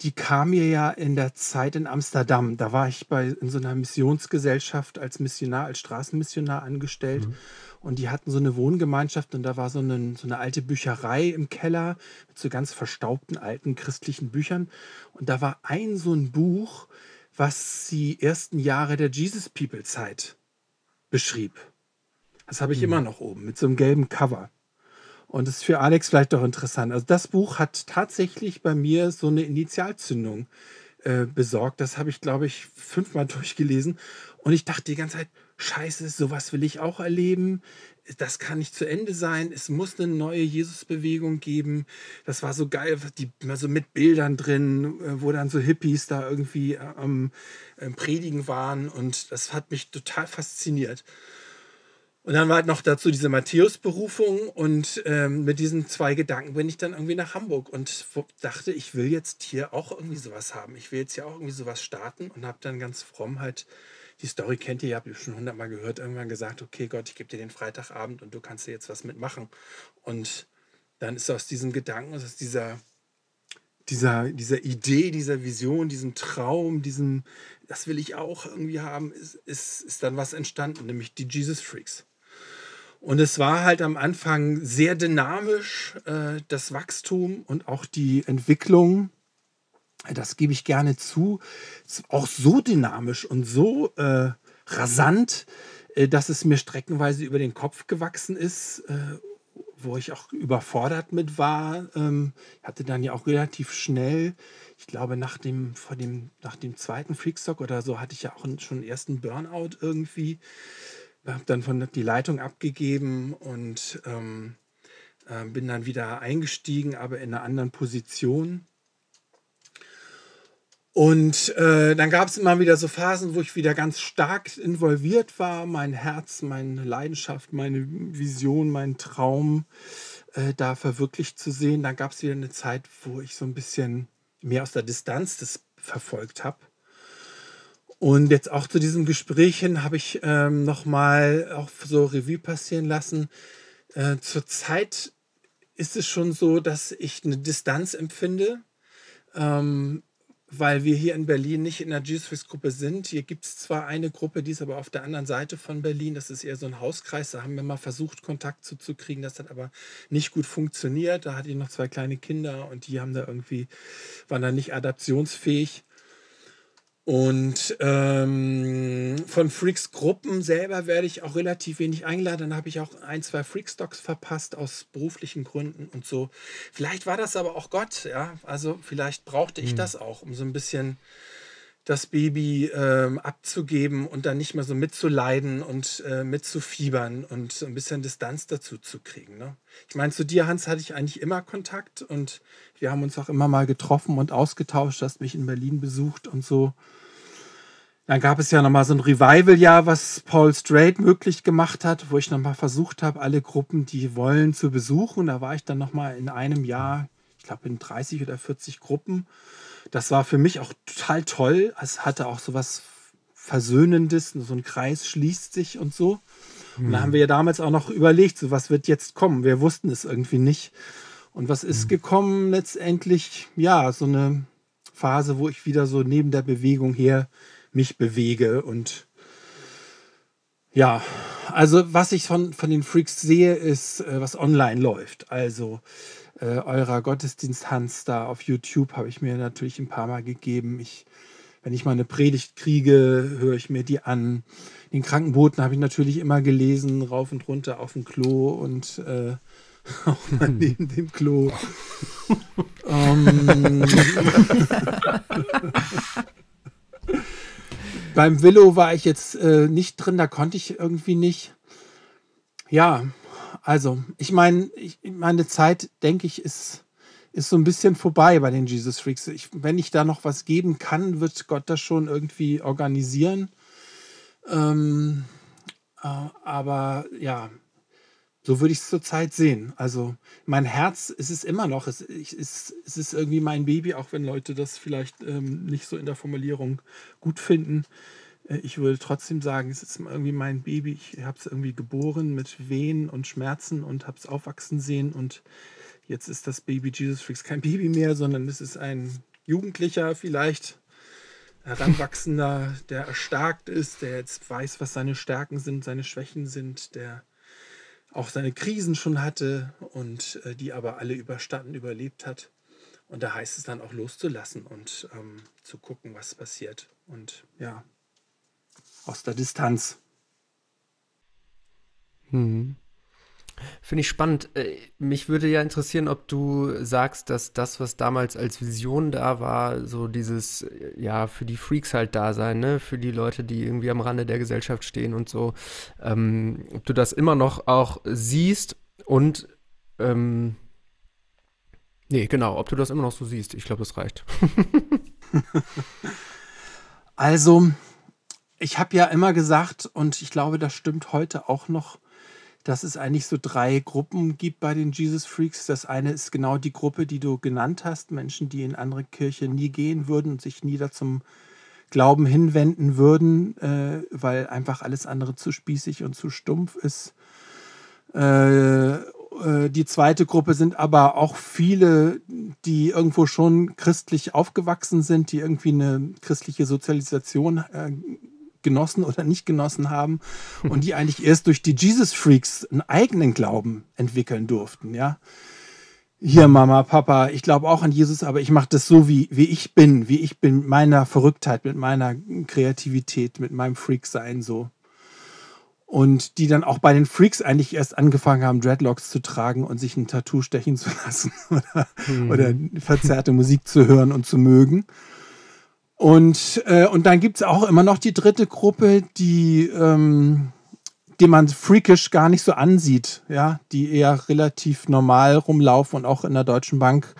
B: die kam mir ja in der Zeit in Amsterdam. Da war ich bei in so einer Missionsgesellschaft als Missionar, als Straßenmissionar angestellt. Und die hatten so eine Wohngemeinschaft und da war so eine, so eine alte Bücherei im Keller mit so ganz verstaubten alten christlichen Büchern. Und da war ein so ein Buch, was die ersten Jahre der Jesus People Zeit beschrieb. Das habe ich immer noch oben mit so einem gelben Cover. Und das ist für Alex vielleicht auch interessant. Also das Buch hat tatsächlich bei mir so eine Initialzündung äh, besorgt. Das habe ich, glaube ich, fünfmal durchgelesen. Und ich dachte die ganze Zeit, scheiße, sowas will ich auch erleben. Das kann nicht zu Ende sein. Es muss eine neue Jesus-Bewegung geben. Das war so geil, die, immer so mit Bildern drin, äh, wo dann so Hippies da irgendwie äh, am äh, Predigen waren. Und das hat mich total fasziniert. Und dann war halt noch dazu diese Matthäus-Berufung und ähm, mit diesen zwei Gedanken bin ich dann irgendwie nach Hamburg und dachte, ich will jetzt hier auch irgendwie sowas haben. Ich will jetzt hier auch irgendwie sowas starten und habe dann ganz fromm halt, die Story kennt ihr, ihr habt ihr schon hundertmal gehört, irgendwann gesagt, okay Gott, ich gebe dir den Freitagabend und du kannst dir jetzt was mitmachen. Und dann ist aus diesem Gedanken, aus dieser, dieser, dieser Idee, dieser Vision, diesem Traum, diesem, das will ich auch irgendwie haben, ist, ist, ist dann was entstanden, nämlich die Jesus Freaks. Und es war halt am Anfang sehr dynamisch, äh, das Wachstum und auch die Entwicklung. Das gebe ich gerne zu. Auch so dynamisch und so äh, rasant, äh, dass es mir streckenweise über den Kopf gewachsen ist, äh, wo ich auch überfordert mit war. Ähm, hatte dann ja auch relativ schnell, ich glaube nach dem, vor dem, nach dem zweiten Freakstock oder so, hatte ich ja auch schon einen ersten Burnout irgendwie habe dann von die Leitung abgegeben und ähm, äh, bin dann wieder eingestiegen, aber in einer anderen Position. Und äh, dann gab es immer wieder so Phasen, wo ich wieder ganz stark involviert war, mein Herz, meine Leidenschaft, meine Vision, mein Traum äh, da verwirklicht zu sehen. Dann gab es wieder eine Zeit, wo ich so ein bisschen mehr aus der Distanz das verfolgt habe. Und jetzt auch zu diesem Gespräch hin habe ich ähm, nochmal auch so Revue passieren lassen. Äh, Zurzeit ist es schon so, dass ich eine Distanz empfinde, ähm, weil wir hier in Berlin nicht in der Jesus-Gruppe sind. Hier gibt es zwar eine Gruppe, die ist aber auf der anderen Seite von Berlin. Das ist eher so ein Hauskreis. Da haben wir mal versucht, Kontakt zuzukriegen. Das hat aber nicht gut funktioniert. Da hatte ich noch zwei kleine Kinder und die haben da irgendwie, waren da nicht adaptionsfähig. Und ähm, von Freaks Gruppen selber werde ich auch relativ wenig eingeladen. Dann habe ich auch ein, zwei Freakstocks verpasst aus beruflichen Gründen und so. Vielleicht war das aber auch Gott, ja. Also vielleicht brauchte ich das auch, um so ein bisschen das Baby ähm, abzugeben und dann nicht mehr so mitzuleiden und äh, mitzufiebern und ein bisschen Distanz dazu zu kriegen. Ne? Ich meine, zu dir, Hans, hatte ich eigentlich immer Kontakt und wir haben uns auch immer mal getroffen und ausgetauscht, hast mich in Berlin besucht und so. Dann gab es ja nochmal so ein Revival-Jahr, was Paul Strait möglich gemacht hat, wo ich nochmal versucht habe, alle Gruppen, die wollen, zu besuchen. Da war ich dann nochmal in einem Jahr, ich glaube in 30 oder 40 Gruppen das war für mich auch total toll. Es hatte auch so was Versöhnendes, so ein Kreis schließt sich und so. Und da haben wir ja damals auch noch überlegt, so was wird jetzt kommen. Wir wussten es irgendwie nicht. Und was ist mhm. gekommen letztendlich? Ja, so eine Phase, wo ich wieder so neben der Bewegung her mich bewege und ja, also was ich von, von den Freaks sehe, ist, äh, was online läuft. Also äh, eurer Gottesdienst Hans da auf YouTube habe ich mir natürlich ein paar Mal gegeben. Ich, wenn ich mal eine Predigt kriege, höre ich mir die an. Den Krankenboten habe ich natürlich immer gelesen, rauf und runter auf dem Klo und äh, auch mal neben dem Klo. ähm, beim Willow war ich jetzt äh, nicht drin, da konnte ich irgendwie nicht. Ja, also, ich meine, meine Zeit, denke ich, ist, ist so ein bisschen vorbei bei den Jesus Freaks. Ich, wenn ich da noch was geben kann, wird Gott das schon irgendwie organisieren. Ähm, äh, aber ja, so würde ich es zurzeit sehen. Also mein Herz ist es immer noch. Es, es, es ist irgendwie mein Baby, auch wenn Leute das vielleicht ähm, nicht so in der Formulierung gut finden. Äh, ich würde trotzdem sagen, es ist irgendwie mein Baby. Ich habe es irgendwie geboren mit Wehen und Schmerzen und habe es aufwachsen sehen. Und jetzt ist das Baby Jesus Freaks kein Baby mehr, sondern es ist ein Jugendlicher vielleicht, Heranwachsender, der erstarkt ist, der jetzt weiß, was seine Stärken sind, seine Schwächen sind, der auch seine Krisen schon hatte und äh, die aber alle überstanden, überlebt hat. Und da heißt es dann auch loszulassen und ähm, zu gucken, was passiert. Und ja, aus der Distanz.
A: Hm. Finde ich spannend. Äh, mich würde ja interessieren, ob du sagst, dass das, was damals als Vision da war, so dieses, äh, ja, für die Freaks halt da sein, ne? Für die Leute, die irgendwie am Rande der Gesellschaft stehen und so, ähm, ob du das immer noch auch siehst und, ähm, nee, genau, ob du das immer noch so siehst. Ich glaube, das reicht.
B: also, ich habe ja immer gesagt, und ich glaube, das stimmt heute auch noch, dass es eigentlich so drei Gruppen gibt bei den Jesus Freaks. Das eine ist genau die Gruppe, die du genannt hast, Menschen, die in andere Kirche nie gehen würden und sich nie da zum Glauben hinwenden würden, äh, weil einfach alles andere zu spießig und zu stumpf ist. Äh, äh, die zweite Gruppe sind aber auch viele, die irgendwo schon christlich aufgewachsen sind, die irgendwie eine christliche Sozialisation äh, genossen oder nicht genossen haben und die eigentlich erst durch die Jesus Freaks einen eigenen Glauben entwickeln durften, ja. Hier, Mama, Papa, ich glaube auch an Jesus, aber ich mache das so, wie, wie ich bin, wie ich bin, mit meiner Verrücktheit, mit meiner Kreativität, mit meinem Freak-Sein so. Und die dann auch bei den Freaks eigentlich erst angefangen haben, Dreadlocks zu tragen und sich ein Tattoo stechen zu lassen oder, mhm. oder verzerrte Musik zu hören und zu mögen. Und, äh, und dann gibt es auch immer noch die dritte Gruppe, die, ähm, die man freakisch gar nicht so ansieht, ja, die eher relativ normal rumlaufen und auch in der Deutschen Bank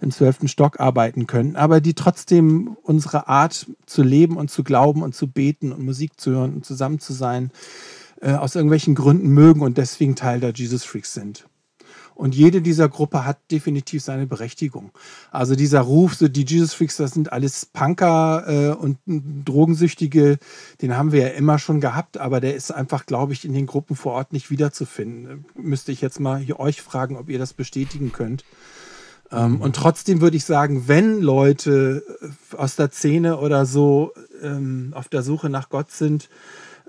B: im zwölften Stock arbeiten können, aber die trotzdem unsere Art zu leben und zu glauben und zu beten und Musik zu hören und zusammen zu sein, äh, aus irgendwelchen Gründen mögen und deswegen Teil der Jesus Freaks sind. Und jede dieser Gruppe hat definitiv seine Berechtigung. Also dieser Ruf, so die Jesus Freaks, das sind alles Punker äh, und Drogensüchtige, den haben wir ja immer schon gehabt, aber der ist einfach, glaube ich, in den Gruppen vor Ort nicht wiederzufinden. Müsste ich jetzt mal euch fragen, ob ihr das bestätigen könnt. Ähm, und trotzdem würde ich sagen, wenn Leute äh, aus der Szene oder so ähm, auf der Suche nach Gott sind,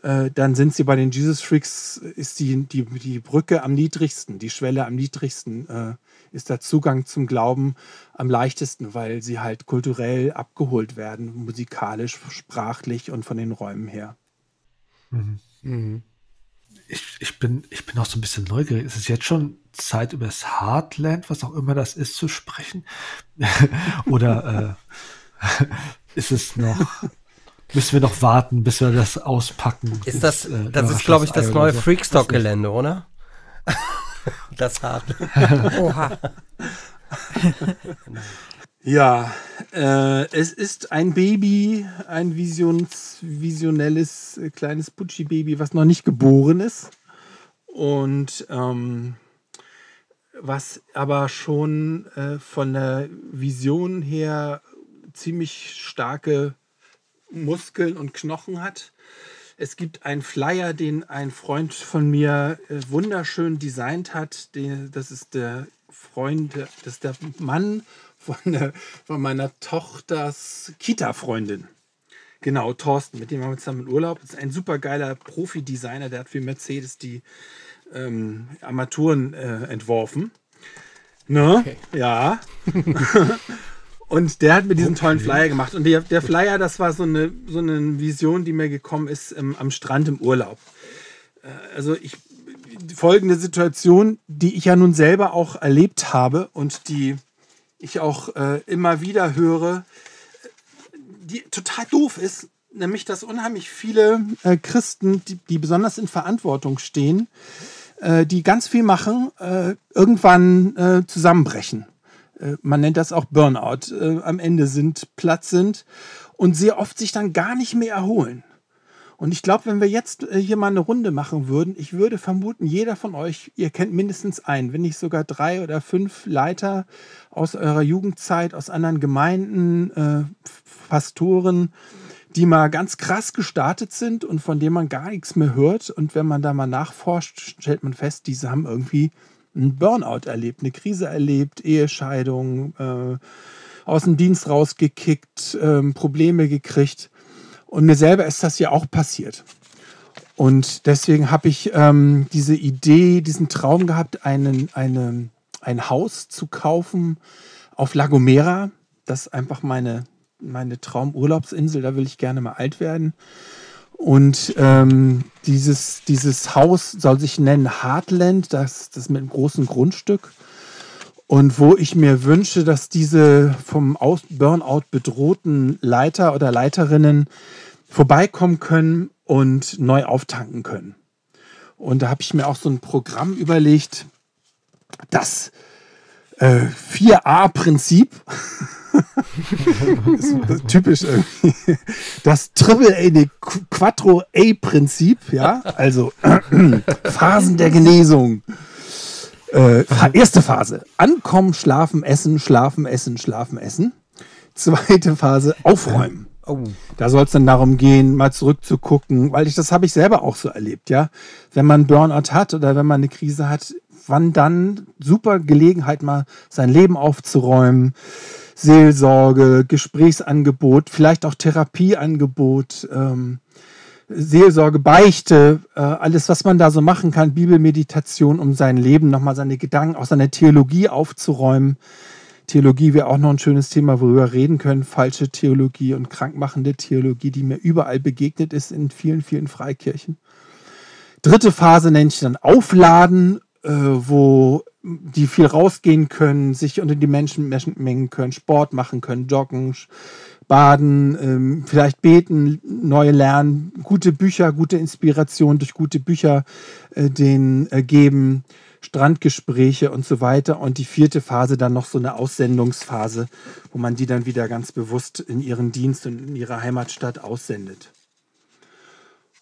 B: äh, dann sind sie bei den Jesus Freaks, ist die, die, die Brücke am niedrigsten, die Schwelle am niedrigsten, äh, ist der Zugang zum Glauben am leichtesten, weil sie halt kulturell abgeholt werden, musikalisch, sprachlich und von den Räumen her.
E: Mhm. Mhm. Ich, ich, bin, ich bin auch so ein bisschen neugierig. Ist es jetzt schon Zeit, über das Heartland, was auch immer das ist, zu sprechen? Oder äh, ist es noch müssen wir noch warten, bis wir das auspacken.
C: Ist das,
E: äh,
C: das ist, glaube ich, das neue
E: so.
C: Freakstock-Gelände, oder? das hart.
D: Oha.
B: Ja, äh, es ist ein Baby, ein Visions, visionelles äh, kleines Putschi-Baby, was noch nicht geboren ist. Und ähm, was aber schon äh, von der Vision her ziemlich starke Muskeln und Knochen hat. Es gibt einen Flyer, den ein Freund von mir äh, wunderschön designt hat. Das ist der Freund, das ist der Mann von, der, von meiner Tochters Kita-Freundin. Genau, Thorsten, mit dem haben wir zusammen Urlaub. Das ist ein super geiler Profi-Designer, der hat für Mercedes die ähm, Armaturen äh, entworfen. Ne?
A: Okay.
B: Ja. Und der hat mir diesen tollen Flyer gemacht. Und der, der Flyer, das war so eine, so eine Vision, die mir gekommen ist ähm, am Strand im Urlaub. Äh, also ich folgende Situation, die ich ja nun selber auch erlebt habe und die ich auch äh, immer wieder höre, die total doof ist, nämlich dass unheimlich viele äh, Christen, die, die besonders in Verantwortung stehen, äh, die ganz viel machen, äh, irgendwann äh, zusammenbrechen. Äh, man nennt das auch Burnout, äh, am Ende sind, platt sind und sehr oft sich dann gar nicht mehr erholen. Und ich glaube, wenn wir jetzt äh, hier mal eine Runde machen würden, ich würde vermuten, jeder von euch, ihr kennt mindestens einen, wenn nicht sogar drei oder fünf Leiter aus eurer Jugendzeit, aus anderen Gemeinden, äh, Pastoren, die mal ganz krass gestartet sind und von denen man gar nichts mehr hört. Und wenn man da mal nachforscht, stellt man fest, diese haben irgendwie einen Burnout erlebt, eine Krise erlebt, Ehescheidung, äh, aus dem Dienst rausgekickt, ähm, Probleme gekriegt. Und mir selber ist das ja auch passiert. Und deswegen habe ich ähm, diese Idee, diesen Traum gehabt, einen, eine, ein Haus zu kaufen auf La Gomera. Das ist einfach meine, meine Traumurlaubsinsel, da will ich gerne mal alt werden. Und ähm, dieses, dieses Haus soll sich nennen Heartland, das, das mit einem großen Grundstück. Und wo ich mir wünsche, dass diese vom Aus Burnout bedrohten Leiter oder Leiterinnen vorbeikommen können und neu auftanken können. Und da habe ich mir auch so ein Programm überlegt, das äh, 4a-Prinzip, ist typisch irgendwie, das Triple A, Quattro A-Prinzip, ja, also Phasen der Genesung. Äh, erste Phase, ankommen, schlafen, essen, schlafen, essen, schlafen, essen. Zweite Phase, aufräumen.
C: Oh.
B: Da soll es dann darum gehen, mal zurückzugucken, weil ich das habe ich selber auch so erlebt, ja. Wenn man Burnout hat oder wenn man eine Krise hat, wann dann super Gelegenheit mal sein Leben aufzuräumen, Seelsorge, Gesprächsangebot, vielleicht auch Therapieangebot, ähm, Seelsorge, Beichte, äh, alles, was man da so machen kann, Bibelmeditation, um sein Leben, nochmal seine Gedanken, auch seine Theologie aufzuräumen. Theologie wäre auch noch ein schönes Thema, worüber wir reden können. Falsche Theologie und krankmachende Theologie, die mir überall begegnet ist in vielen, vielen Freikirchen. Dritte Phase nenne ich dann Aufladen, wo die viel rausgehen können, sich unter die Menschen mengen können, Sport machen können, joggen, baden, ähm, vielleicht beten, neue lernen, gute Bücher, gute Inspiration durch gute Bücher äh, denen äh, geben, Strandgespräche und so weiter. Und die vierte Phase dann noch so eine Aussendungsphase, wo man die dann wieder ganz bewusst in ihren Dienst und in ihre Heimatstadt aussendet.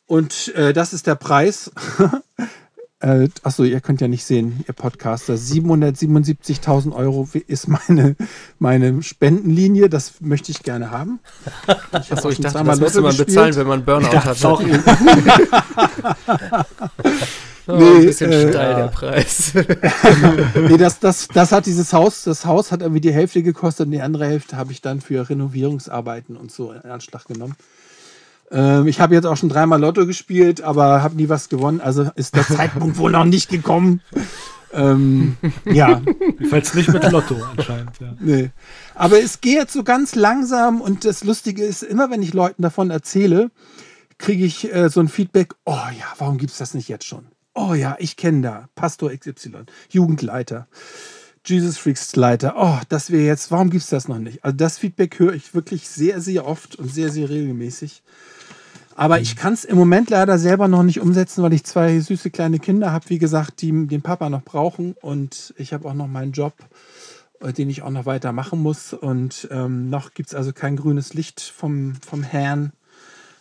B: Und äh, das ist der Preis. äh, achso, ihr könnt ja nicht sehen, ihr Podcaster. 777.000 Euro ist meine, meine Spendenlinie. Das möchte ich gerne haben. Ich,
A: Achso, ich dachte, das müsste man
B: gespielt.
A: bezahlen, wenn man Burnout hat.
E: es auch.
A: Oh,
B: Nee,
A: ein bisschen
B: äh,
A: steil, der Preis.
B: nee, das, das, das hat dieses Haus, das Haus hat irgendwie die Hälfte gekostet und die andere Hälfte habe ich dann für Renovierungsarbeiten und so in Anschlag genommen. Ähm, ich habe jetzt auch schon dreimal Lotto gespielt, aber habe nie was gewonnen. Also ist der Zeitpunkt wohl noch nicht gekommen. Ähm, ja,
E: Jedenfalls nicht mit Lotto anscheinend. Ja.
B: nee. Aber es geht jetzt so ganz langsam und das Lustige ist, immer wenn ich Leuten davon erzähle, kriege ich äh, so ein Feedback, oh ja, warum gibt es das nicht jetzt schon? Oh ja, ich kenne da Pastor XY, Jugendleiter. Jesus Freaks Leiter, oh, das wäre jetzt, warum gibt es das noch nicht? Also das Feedback höre ich wirklich sehr, sehr oft und sehr, sehr regelmäßig. Aber ich kann es im Moment leider selber noch nicht umsetzen, weil ich zwei süße kleine Kinder habe, wie gesagt, die den Papa noch brauchen. Und ich habe auch noch meinen Job, äh, den ich auch noch weiter machen muss. Und ähm, noch gibt es also kein grünes Licht vom, vom Herrn.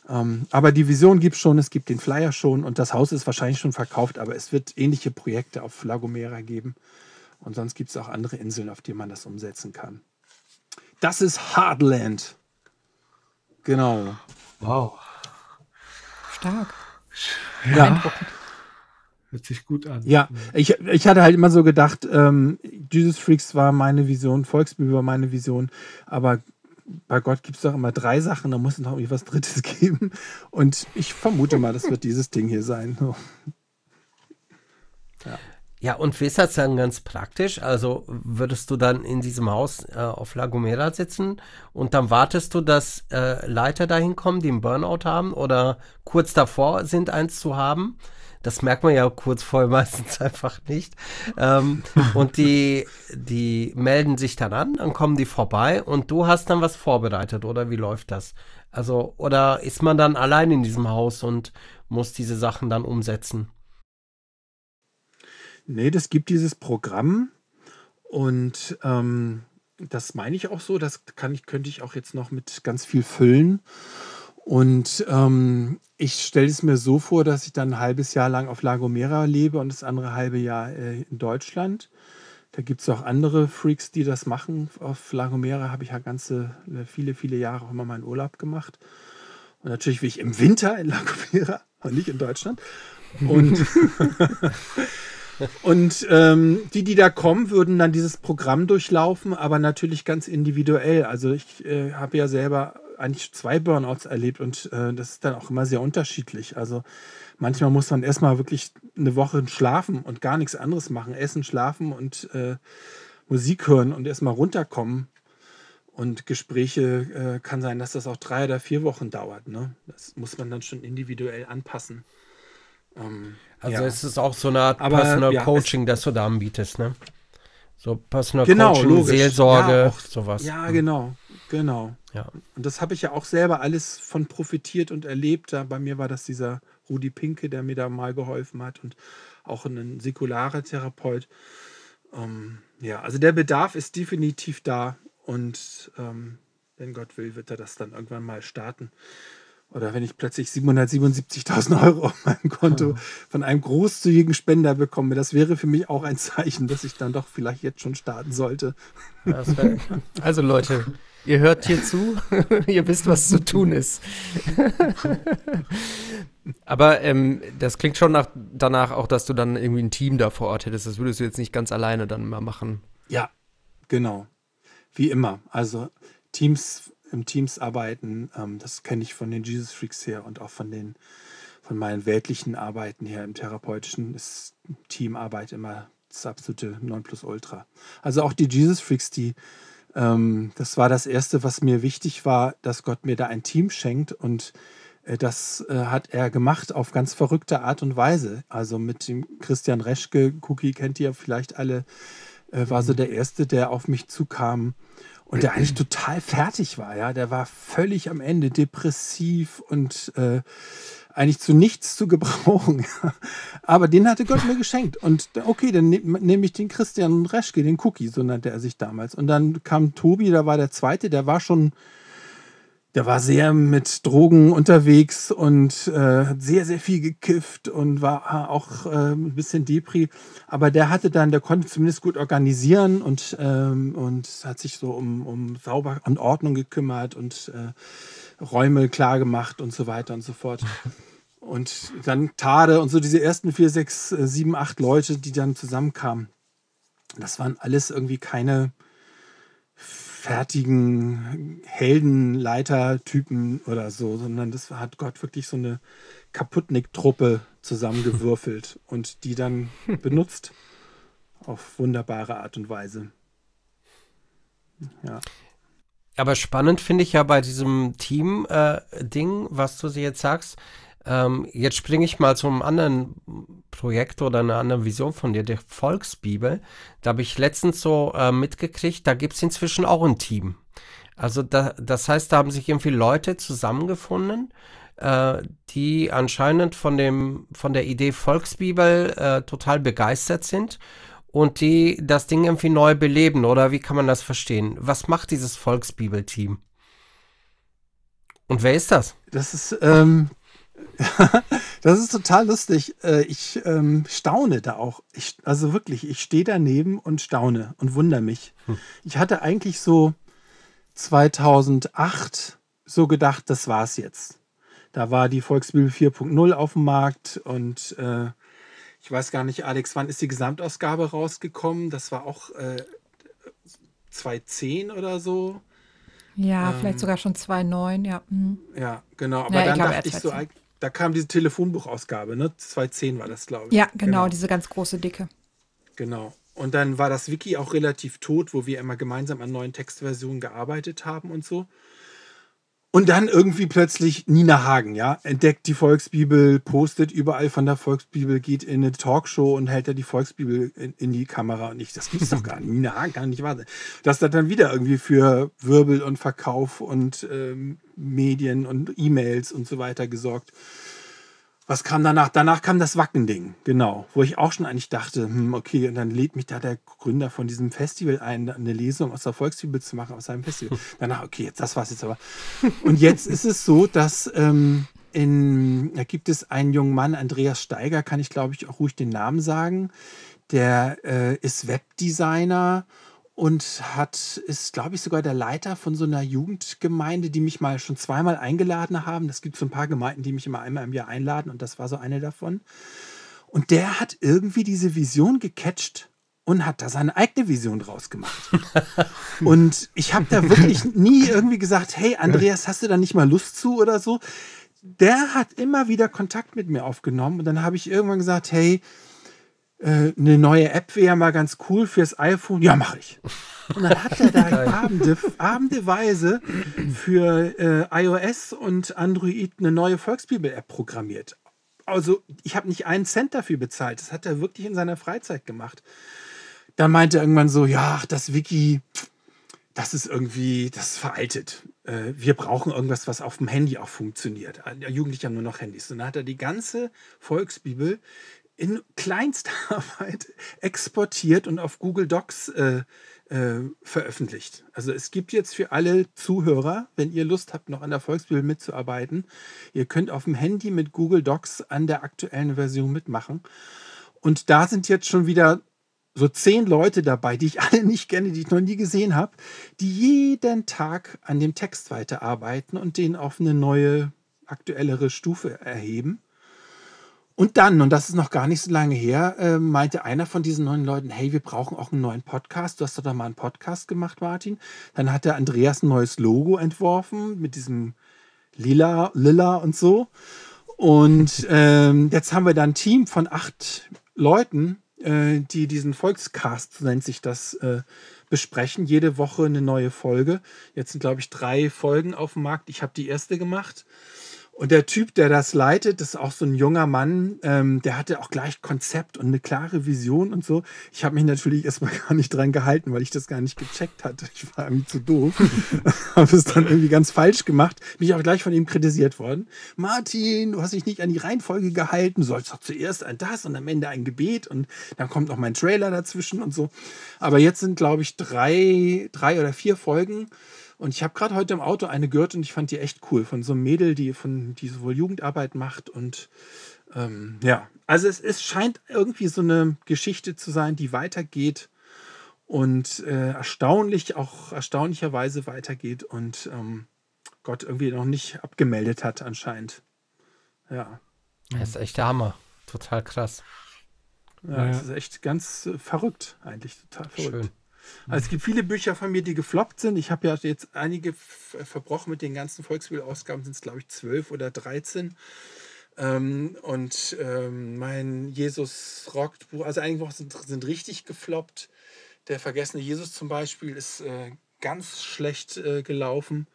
B: Ähm, aber die Vision gibt es schon, es gibt den Flyer schon und das Haus ist wahrscheinlich schon verkauft, aber es wird ähnliche Projekte auf La Gomera geben. Und sonst gibt es auch andere Inseln, auf denen man das umsetzen kann. Das ist Hardland. Genau.
E: Wow.
D: Stark.
E: Ja. Hört sich gut an.
B: Ja, ich, ich hatte halt immer so gedacht, ähm, Jesus Freaks war meine Vision, Volksbühne war meine Vision, aber bei Gott gibt es doch immer drei Sachen, da muss es noch irgendwie was Drittes geben. Und ich vermute mal, das wird dieses Ding hier sein.
C: Ja, und wie ist das dann ganz praktisch? Also würdest du dann in diesem Haus äh, auf La Gomera sitzen und dann wartest du, dass äh, Leiter dahin kommen, die einen Burnout haben oder kurz davor sind, eins zu haben? Das merkt man ja kurz vorher meistens einfach nicht. Ähm, und die, die melden sich dann an, dann kommen die vorbei und du hast dann was vorbereitet, oder wie läuft das? Also, oder ist man dann allein in diesem Haus und muss diese Sachen dann umsetzen?
B: Nee, das gibt dieses Programm und ähm, das meine ich auch so. Das kann ich, könnte ich auch jetzt noch mit ganz viel füllen. Und ähm, ich stelle es mir so vor, dass ich dann ein halbes Jahr lang auf La Gomera lebe und das andere halbe Jahr äh, in Deutschland. Da gibt es auch andere Freaks, die das machen. Auf La Gomera habe ich ja ganze, äh, viele, viele Jahre auch immer meinen Urlaub gemacht. Und natürlich will ich im Winter in La Gomera und nicht in Deutschland. Und Und ähm, die, die da kommen, würden dann dieses Programm durchlaufen, aber natürlich ganz individuell. Also ich äh, habe ja selber eigentlich zwei Burnouts erlebt und äh, das ist dann auch immer sehr unterschiedlich. Also manchmal muss man erstmal wirklich eine Woche schlafen und gar nichts anderes machen. Essen, schlafen und äh, Musik hören und erstmal runterkommen. Und Gespräche äh, kann sein, dass das auch drei oder vier Wochen dauert. Ne? Das muss man dann schon individuell anpassen.
C: Ähm, also ja. es ist auch so eine Art Aber, Personal ja, Coaching, das du da anbietest, ne? So Personal
B: genau,
C: Coaching,
B: logisch.
C: Seelsorge,
B: ja,
C: auch, sowas.
B: Ja, hm. genau, genau.
C: Ja.
B: Und das habe ich ja auch selber alles von profitiert und erlebt. Da bei mir war das dieser Rudi Pinke, der mir da mal geholfen hat und auch ein säkularer Therapeut. Ähm, ja, also der Bedarf ist definitiv da und ähm, wenn Gott will, wird er das dann irgendwann mal starten oder wenn ich plötzlich 777.000 Euro auf meinem Konto von einem großzügigen Spender bekomme, das wäre für mich auch ein Zeichen, dass ich dann doch vielleicht jetzt schon starten sollte.
A: also Leute, ihr hört hier zu, ihr wisst, was zu tun ist. Aber ähm, das klingt schon nach, danach auch, dass du dann irgendwie ein Team da vor Ort hättest. Das würdest du jetzt nicht ganz alleine dann mal machen.
B: Ja, genau. Wie immer. Also Teams im Teams arbeiten. Ähm, das kenne ich von den Jesus Freaks her und auch von den von meinen weltlichen Arbeiten her im therapeutischen ist Teamarbeit immer das absolute Nonplusultra. Also auch die Jesus Freaks, die ähm, das war das erste, was mir wichtig war, dass Gott mir da ein Team schenkt und äh, das äh, hat er gemacht auf ganz verrückte Art und Weise. Also mit dem Christian Reschke, Cookie kennt ihr vielleicht alle, äh, war so der erste, der auf mich zukam und der eigentlich total fertig war, ja. Der war völlig am Ende, depressiv und äh, eigentlich zu nichts zu gebrauchen. Aber den hatte Gott mir geschenkt. Und okay, dann nehme nehm ich den Christian Reschke, den Cookie, so nannte er sich damals. Und dann kam Tobi, da war der zweite, der war schon der war sehr mit Drogen unterwegs und äh, sehr, sehr viel gekifft und war auch äh, ein bisschen Depri. Aber der hatte dann, der konnte zumindest gut organisieren und, ähm, und hat sich so um, um Sauber und Ordnung gekümmert und äh, Räume klar gemacht und so weiter und so fort. Und dann Tade und so diese ersten vier, sechs, äh, sieben, acht Leute, die dann zusammenkamen. Das waren alles irgendwie keine fertigen Heldenleiter-Typen oder so, sondern das hat Gott wirklich so eine Kaputnik-Truppe zusammengewürfelt und die dann benutzt auf wunderbare Art und Weise.
C: Ja. Aber spannend finde ich ja bei diesem Team-Ding, äh, was du sie jetzt sagst, Ähm, jetzt springe ich mal zum anderen Projekt oder einer anderen Vision von dir, der Volksbibel. Da habe ich letztens so äh, mitgekriegt, da gibt es inzwischen auch ein Team. Also da, das heißt, da haben sich irgendwie Leute zusammengefunden, äh, die anscheinend von dem von der Idee Volksbibel äh, total begeistert sind und die das Ding irgendwie neu beleben oder wie kann man das verstehen? Was macht dieses Volksbibel-Team? Und wer ist das?
B: Das ist ähm, das ist total lustig. Äh, ich ähm, staune da auch. Ich, also wirklich, ich stehe daneben und staune und wundere mich. Hm. Ich hatte eigentlich so 2008 so gedacht, das war's jetzt. Da war die Volksbibel 4.0 auf dem Markt und äh, ich weiß gar nicht, Alex, wann ist die Gesamtausgabe rausgekommen? Das war auch äh, 2010 oder so.
D: Ja, ähm, vielleicht sogar schon 2.9, ja. Mhm.
B: Ja, genau. Aber ja, dann ich dachte ich so, da kam diese Telefonbuchausgabe, ne? 2010 war das, glaube ich.
D: Ja, genau, genau, diese ganz große, dicke.
B: Genau. Und dann war das Wiki auch relativ tot, wo wir immer gemeinsam an neuen Textversionen gearbeitet haben und so. Und dann irgendwie plötzlich Nina Hagen, ja, entdeckt die Volksbibel, postet überall von der Volksbibel, geht in eine Talkshow und hält da die Volksbibel in, in die Kamera. Und ich, das gibt's doch gar nicht. Nina Hagen kann nicht warten. Das hat dann wieder irgendwie für Wirbel und Verkauf und ähm, Medien und E-Mails und so weiter gesorgt. Was kam danach? Danach kam das Wackending, genau, wo ich auch schon eigentlich dachte, hm, okay, und dann lädt mich da der Gründer von diesem Festival ein, eine Lesung aus der Volksbibel zu machen, aus seinem Festival. Danach, okay, jetzt, das war's jetzt aber. Und jetzt ist es so, dass ähm, in, da gibt es einen jungen Mann, Andreas Steiger, kann ich glaube ich auch ruhig den Namen sagen, der äh, ist Webdesigner und hat, ist, glaube ich, sogar der Leiter von so einer Jugendgemeinde, die mich mal schon zweimal eingeladen haben. Das gibt so ein paar Gemeinden, die mich immer einmal im Jahr einladen und das war so eine davon. Und der hat irgendwie diese Vision gecatcht und hat da seine eigene Vision draus gemacht. und ich habe da wirklich nie irgendwie gesagt, hey Andreas, hast du da nicht mal Lust zu oder so? Der hat immer wieder Kontakt mit mir aufgenommen und dann habe ich irgendwann gesagt, hey, äh, eine neue App wäre mal ganz cool fürs iPhone. Ja, mache ich. Und dann hat er da abende, abendeweise für äh, iOS und Android eine neue Volksbibel-App programmiert. Also ich habe nicht einen Cent dafür bezahlt. Das hat er wirklich in seiner Freizeit gemacht. Dann meinte er irgendwann so, ja, das Wiki, das ist irgendwie, das ist veraltet. Äh, wir brauchen irgendwas, was auf dem Handy auch funktioniert. Jugendliche haben nur noch Handys. Und dann hat er die ganze Volksbibel in Kleinstarbeit exportiert und auf Google Docs äh, äh, veröffentlicht. Also es gibt jetzt für alle Zuhörer, wenn ihr Lust habt, noch an der Volksbibel mitzuarbeiten, ihr könnt auf dem Handy mit Google Docs an der aktuellen Version mitmachen. Und da sind jetzt schon wieder so zehn Leute dabei, die ich alle nicht kenne, die ich noch nie gesehen habe, die jeden Tag an dem Text weiterarbeiten und den auf eine neue, aktuellere Stufe erheben. Und dann, und das ist noch gar nicht so lange her, äh, meinte einer von diesen neuen Leuten, hey, wir brauchen auch einen neuen Podcast. Du hast doch da mal einen Podcast gemacht, Martin. Dann hat der Andreas ein neues Logo entworfen mit diesem Lila, Lila und so. Und ähm, jetzt haben wir da ein Team von acht Leuten, äh, die diesen Volkscast, so nennt sich das, äh, besprechen. Jede Woche eine neue Folge. Jetzt sind, glaube ich, drei Folgen auf dem Markt. Ich habe die erste gemacht. Und der Typ, der das leitet, das ist auch so ein junger Mann, ähm, der hatte auch gleich Konzept und eine klare Vision und so. Ich habe mich natürlich erstmal gar nicht dran gehalten, weil ich das gar nicht gecheckt hatte. Ich war irgendwie zu doof. habe es dann irgendwie ganz falsch gemacht. Bin ich auch gleich von ihm kritisiert worden. Martin, du hast dich nicht an die Reihenfolge gehalten. Du sollst doch zuerst ein das und am Ende ein Gebet und dann kommt noch mein Trailer dazwischen und so. Aber jetzt sind, glaube ich, drei, drei oder vier Folgen. Und ich habe gerade heute im Auto eine gehört und ich fand die echt cool. Von so einem Mädel, die von die sowohl Jugendarbeit macht und ähm, ja, also es, es scheint irgendwie so eine Geschichte zu sein, die weitergeht und äh, erstaunlich, auch erstaunlicherweise weitergeht und ähm, Gott irgendwie noch nicht abgemeldet hat anscheinend. Ja.
C: Das ist echt der Hammer. Total krass.
B: Ja, ja. das ist echt ganz äh, verrückt, eigentlich total verrückt. Schön. Also es gibt viele Bücher von mir, die gefloppt sind. Ich habe ja jetzt einige verbrochen mit den ganzen Volksbibel-Ausgaben, sind es glaube ich zwölf oder dreizehn. Ähm, und ähm, mein Jesus rockt Buch, also einige sind, sind richtig gefloppt. Der vergessene Jesus zum Beispiel ist äh, ganz schlecht äh, gelaufen.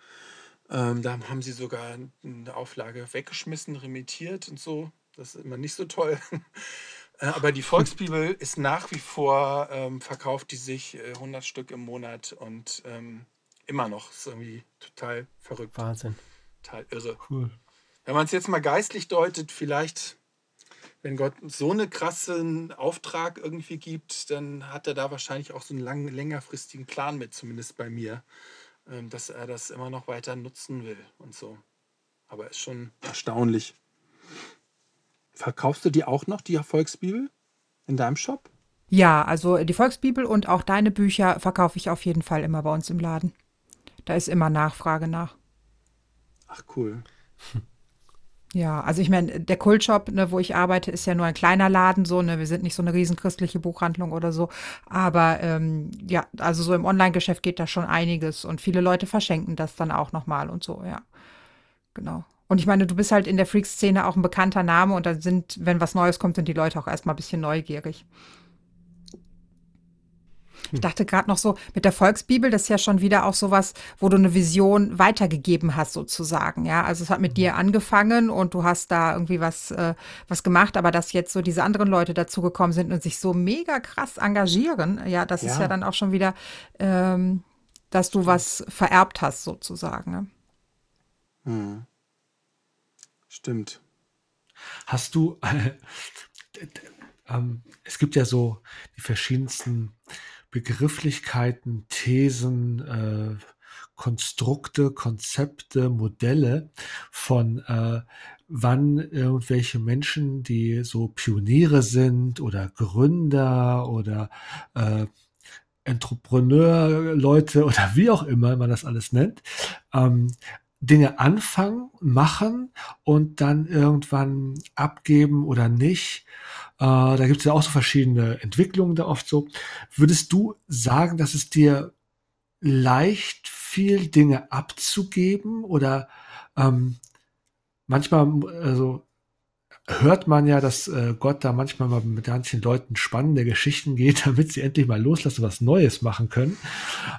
B: Ähm, da haben sie sogar eine Auflage weggeschmissen, remittiert und so. Das ist immer nicht so toll. Äh, aber die Volksbibel ist nach wie vor, ähm, verkauft die sich äh, 100 Stück im Monat und ähm, immer noch. Ist irgendwie total verrückt.
C: Wahnsinn.
B: Total irre.
E: Cool.
B: Wenn man es jetzt mal geistlich deutet, vielleicht, wenn Gott so einen krassen Auftrag irgendwie gibt, dann hat er da wahrscheinlich auch so einen lang, längerfristigen Plan mit, zumindest bei mir, ähm, dass er das immer noch weiter nutzen will und so. Aber ist schon erstaunlich. Verkaufst du die auch noch, die Erfolgsbibel, in deinem Shop?
D: Ja, also die Volksbibel und auch deine Bücher verkaufe ich auf jeden Fall immer bei uns im Laden. Da ist immer Nachfrage nach.
B: Ach cool.
D: Ja, also ich meine, der Kultshop, ne, wo ich arbeite, ist ja nur ein kleiner Laden, so, ne, wir sind nicht so eine riesen christliche Buchhandlung oder so. Aber ähm, ja, also so im Online-Geschäft geht da schon einiges und viele Leute verschenken das dann auch nochmal und so, ja. Genau. Und ich meine, du bist halt in der Freak-Szene auch ein bekannter Name und dann sind, wenn was Neues kommt, sind die Leute auch erstmal ein bisschen neugierig. Ich dachte gerade noch so, mit der Volksbibel, das ist ja schon wieder auch sowas, wo du eine Vision weitergegeben hast, sozusagen. Ja, also es hat mit dir angefangen und du hast da irgendwie was, äh, was gemacht, aber dass jetzt so diese anderen Leute dazugekommen sind und sich so mega krass engagieren, ja, das ist
B: Ja.
D: ja dann auch schon wieder, ähm, dass du was vererbt hast, sozusagen. Ne?
B: Hm. Stimmt.
E: Hast du, äh, ähm, es gibt ja so die verschiedensten Begrifflichkeiten, Thesen, äh, Konstrukte, Konzepte, Modelle von äh, wann irgendwelche Menschen, die so Pioniere sind oder Gründer oder äh, Entrepreneur-Leute oder wie auch immer man das alles nennt, ähm, Dinge anfangen, machen und dann irgendwann abgeben oder nicht. Äh, da gibt es ja auch so verschiedene Entwicklungen da oft so. Würdest du sagen, dass es dir leicht fiel, Dinge abzugeben oder ähm, manchmal, also hört man ja, dass äh, Gott da manchmal mal mit manchen Leuten spannende Geschichten geht, damit sie endlich mal loslassen, was Neues machen können.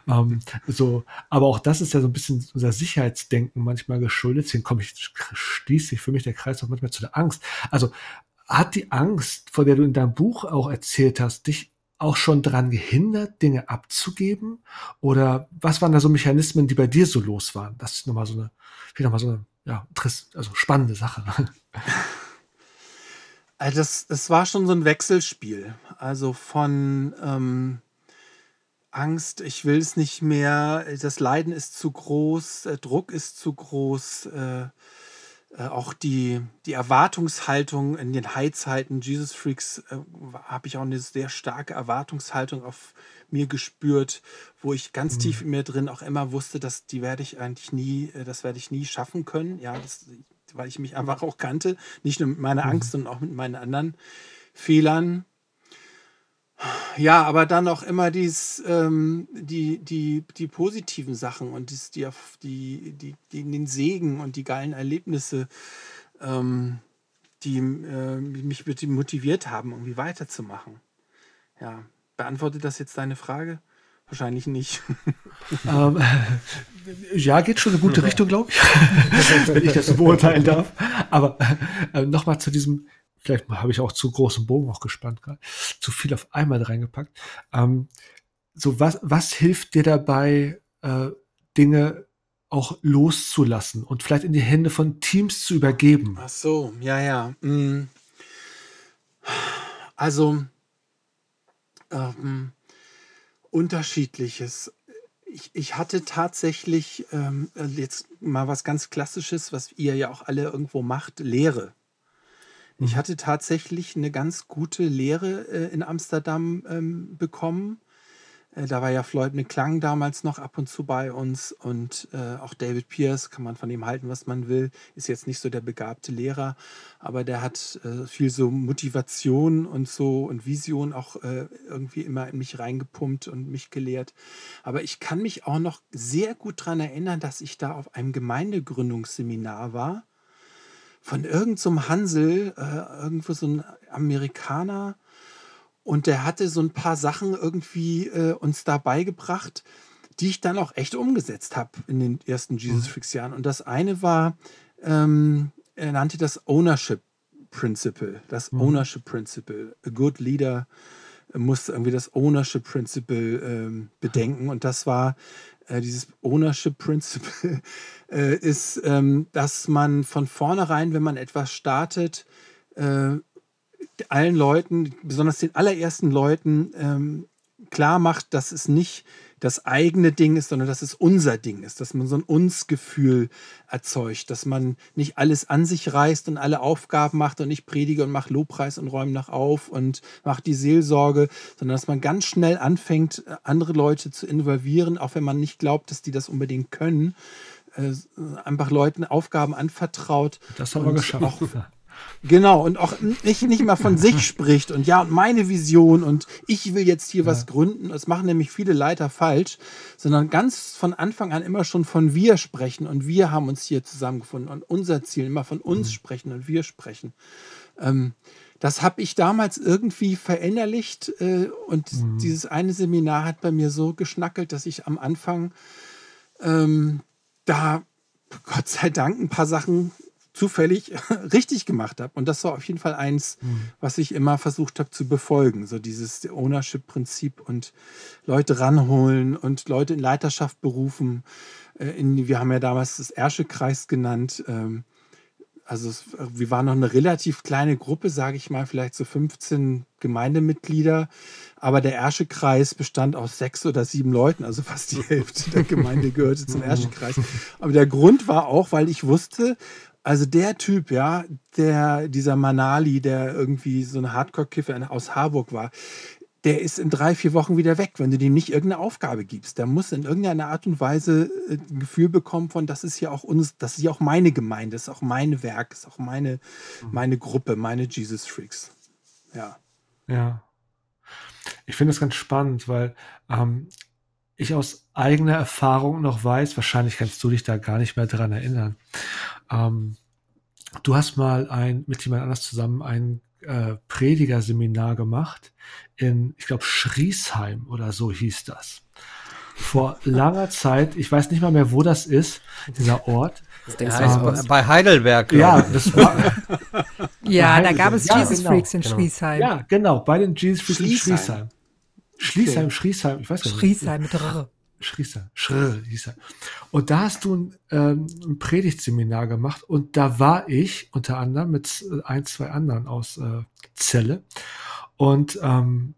E: Ähm, so, aber auch das ist ja so ein bisschen unser Sicherheitsdenken manchmal geschuldet. Deswegen komme ich, schließt sich für mich der Kreis auch manchmal zu der Angst. Also hat die Angst, vor der du in deinem Buch auch erzählt hast, dich auch schon daran gehindert, Dinge abzugeben? Oder was waren da so Mechanismen, die bei dir so los waren? Das ist nochmal so eine, noch mal so eine, ja, also spannende Sache.
B: Also das, das war schon so ein Wechselspiel. Also von ähm, Angst, ich will es nicht mehr, das Leiden ist zu groß, der Druck ist zu groß, äh, äh, auch die, die Erwartungshaltung in den Highzeiten Jesus Freaks äh, habe ich auch eine sehr starke Erwartungshaltung auf mir gespürt, wo ich ganz tief in mir drin auch immer wusste, dass die werde ich eigentlich nie, äh, das werde ich nie schaffen können. Ja, das, weil ich mich einfach auch kannte, nicht nur mit meiner Angst, sondern auch mit meinen anderen Fehlern. Ja, aber dann auch immer dies, ähm, die, die, die positiven Sachen und dies, die, die, die, die, den Segen und die geilen Erlebnisse, ähm, die äh, mich motiviert haben, irgendwie weiterzumachen. Ja, beantwortet das jetzt deine Frage? Wahrscheinlich nicht.
E: ähm, ja, geht schon in eine gute Richtung, glaube ich, wenn ich das so beurteilen darf. Aber äh, nochmal zu diesem, vielleicht habe ich auch zu großen Bogen auch gespannt gerade, zu viel auf einmal reingepackt. Ähm, so was, was hilft dir dabei, äh, Dinge auch loszulassen und vielleicht in die Hände von Teams zu übergeben?
B: Ach so, ja, ja. Mm. Also, ähm, unterschiedliches. Ich, ich hatte tatsächlich ähm, jetzt mal was ganz Klassisches, was ihr ja auch alle irgendwo macht, Lehre. Ich hatte tatsächlich eine ganz gute Lehre äh, in Amsterdam ähm, bekommen. Äh, da war ja Floyd McClung damals noch ab und zu bei uns und äh, auch David Pierce, kann man von ihm halten, was man will, ist jetzt nicht so der begabte Lehrer, aber der hat äh, viel so Motivation und so und Vision auch äh, irgendwie immer in mich reingepumpt und mich gelehrt. Aber ich kann mich auch noch sehr gut daran erinnern, dass ich da auf einem Gemeindegründungsseminar war von irgendeinem so Hansel, äh, irgendwo so ein Amerikaner, und der hatte so ein paar Sachen irgendwie äh, uns da beigebracht, die ich dann auch echt umgesetzt habe in den ersten Jesus Freaks Jahren. Und das eine war, ähm, er nannte das Ownership Principle, das
E: Mhm.
B: Ownership Principle. A good leader muss irgendwie das Ownership Principle ähm, bedenken. Und das war äh, dieses Ownership Principle äh, ist, ähm, dass man von vornherein, wenn man etwas startet, äh, allen Leuten, besonders den allerersten Leuten, ähm, klar macht, dass es nicht das eigene Ding ist, sondern dass es unser Ding ist, dass man so ein Uns-Gefühl erzeugt, dass man nicht alles an sich reißt und alle Aufgaben macht und ich predige und mache Lobpreis und räume nach auf und mache die Seelsorge, sondern dass man ganz schnell anfängt, andere Leute zu involvieren, auch wenn man nicht glaubt, dass die das unbedingt können, äh, einfach Leuten Aufgaben anvertraut.
E: Das haben wir geschafft.
B: auch Genau, und auch nicht, nicht mal von sich spricht und ja, und meine Vision und ich will jetzt hier was gründen. Das machen nämlich viele Leiter falsch, sondern ganz von Anfang an immer schon von wir sprechen und wir haben uns hier zusammengefunden und unser Ziel immer von uns sprechen und wir sprechen. Ähm, das habe ich damals irgendwie verinnerlicht äh, und dieses eine Seminar hat bei mir so geschnackelt, dass ich am Anfang ähm, da Gott sei Dank ein paar Sachen zufällig richtig gemacht habe. Und das war auf jeden Fall eins, was ich immer versucht habe zu befolgen. So dieses Ownership-Prinzip und Leute ranholen und Leute in Leiterschaft berufen. Äh, In, wir haben ja damals das Erschekreis genannt. Ähm, also es, wir waren noch eine relativ kleine Gruppe, sage ich mal, vielleicht so 15 Gemeindemitglieder. Aber der Erschekreis bestand aus sechs oder sieben Leuten, also fast die Hälfte der Gemeinde gehörte zum Erschekreis. Aber der Grund war auch, weil ich wusste, also der Typ, ja, der, dieser Manali, der irgendwie so ein Hardcore-Kiffer aus Harburg war, der ist in drei, vier Wochen wieder weg, wenn du dem nicht irgendeine Aufgabe gibst. Der muss in irgendeiner Art und Weise äh, ein Gefühl bekommen von, das ist ja auch uns, das ist ja auch meine Gemeinde, das ist auch mein Werk, das ist auch meine, meine Gruppe, meine Jesus Freaks. Ja.
E: Ja. Ich finde das ganz spannend, weil ähm, ich aus eigener Erfahrung noch weiß, wahrscheinlich kannst du dich da gar nicht mehr dran erinnern. Ähm, du hast mal ein, mit jemand anders zusammen ein äh, Predigerseminar gemacht in, ich glaube, Schriesheim oder so hieß das. Vor langer Zeit, ich weiß nicht mal mehr, wo das ist, dieser Ort.
A: Was denkst
C: Ja,
A: du,
C: bei, Heidelberg.
E: Ja, das war,
D: Ja, da gab es
E: Ja,
D: Jesus
E: genau,
D: Freaks in
C: genau.
D: Schriesheim.
E: ja, genau, bei den Jesus Freaks in
B: Schriesheim.
E: Schriesheim. Schriesheim, Schriesheim, ich weiß gar nicht.
D: Schriesheim mit R.
E: Schrießer, Schrr hieß er. Und da hast du ein, ähm, ein Predigtseminar gemacht und da war ich unter anderem mit äh, ein, zwei anderen aus äh, Celle. Und ähm,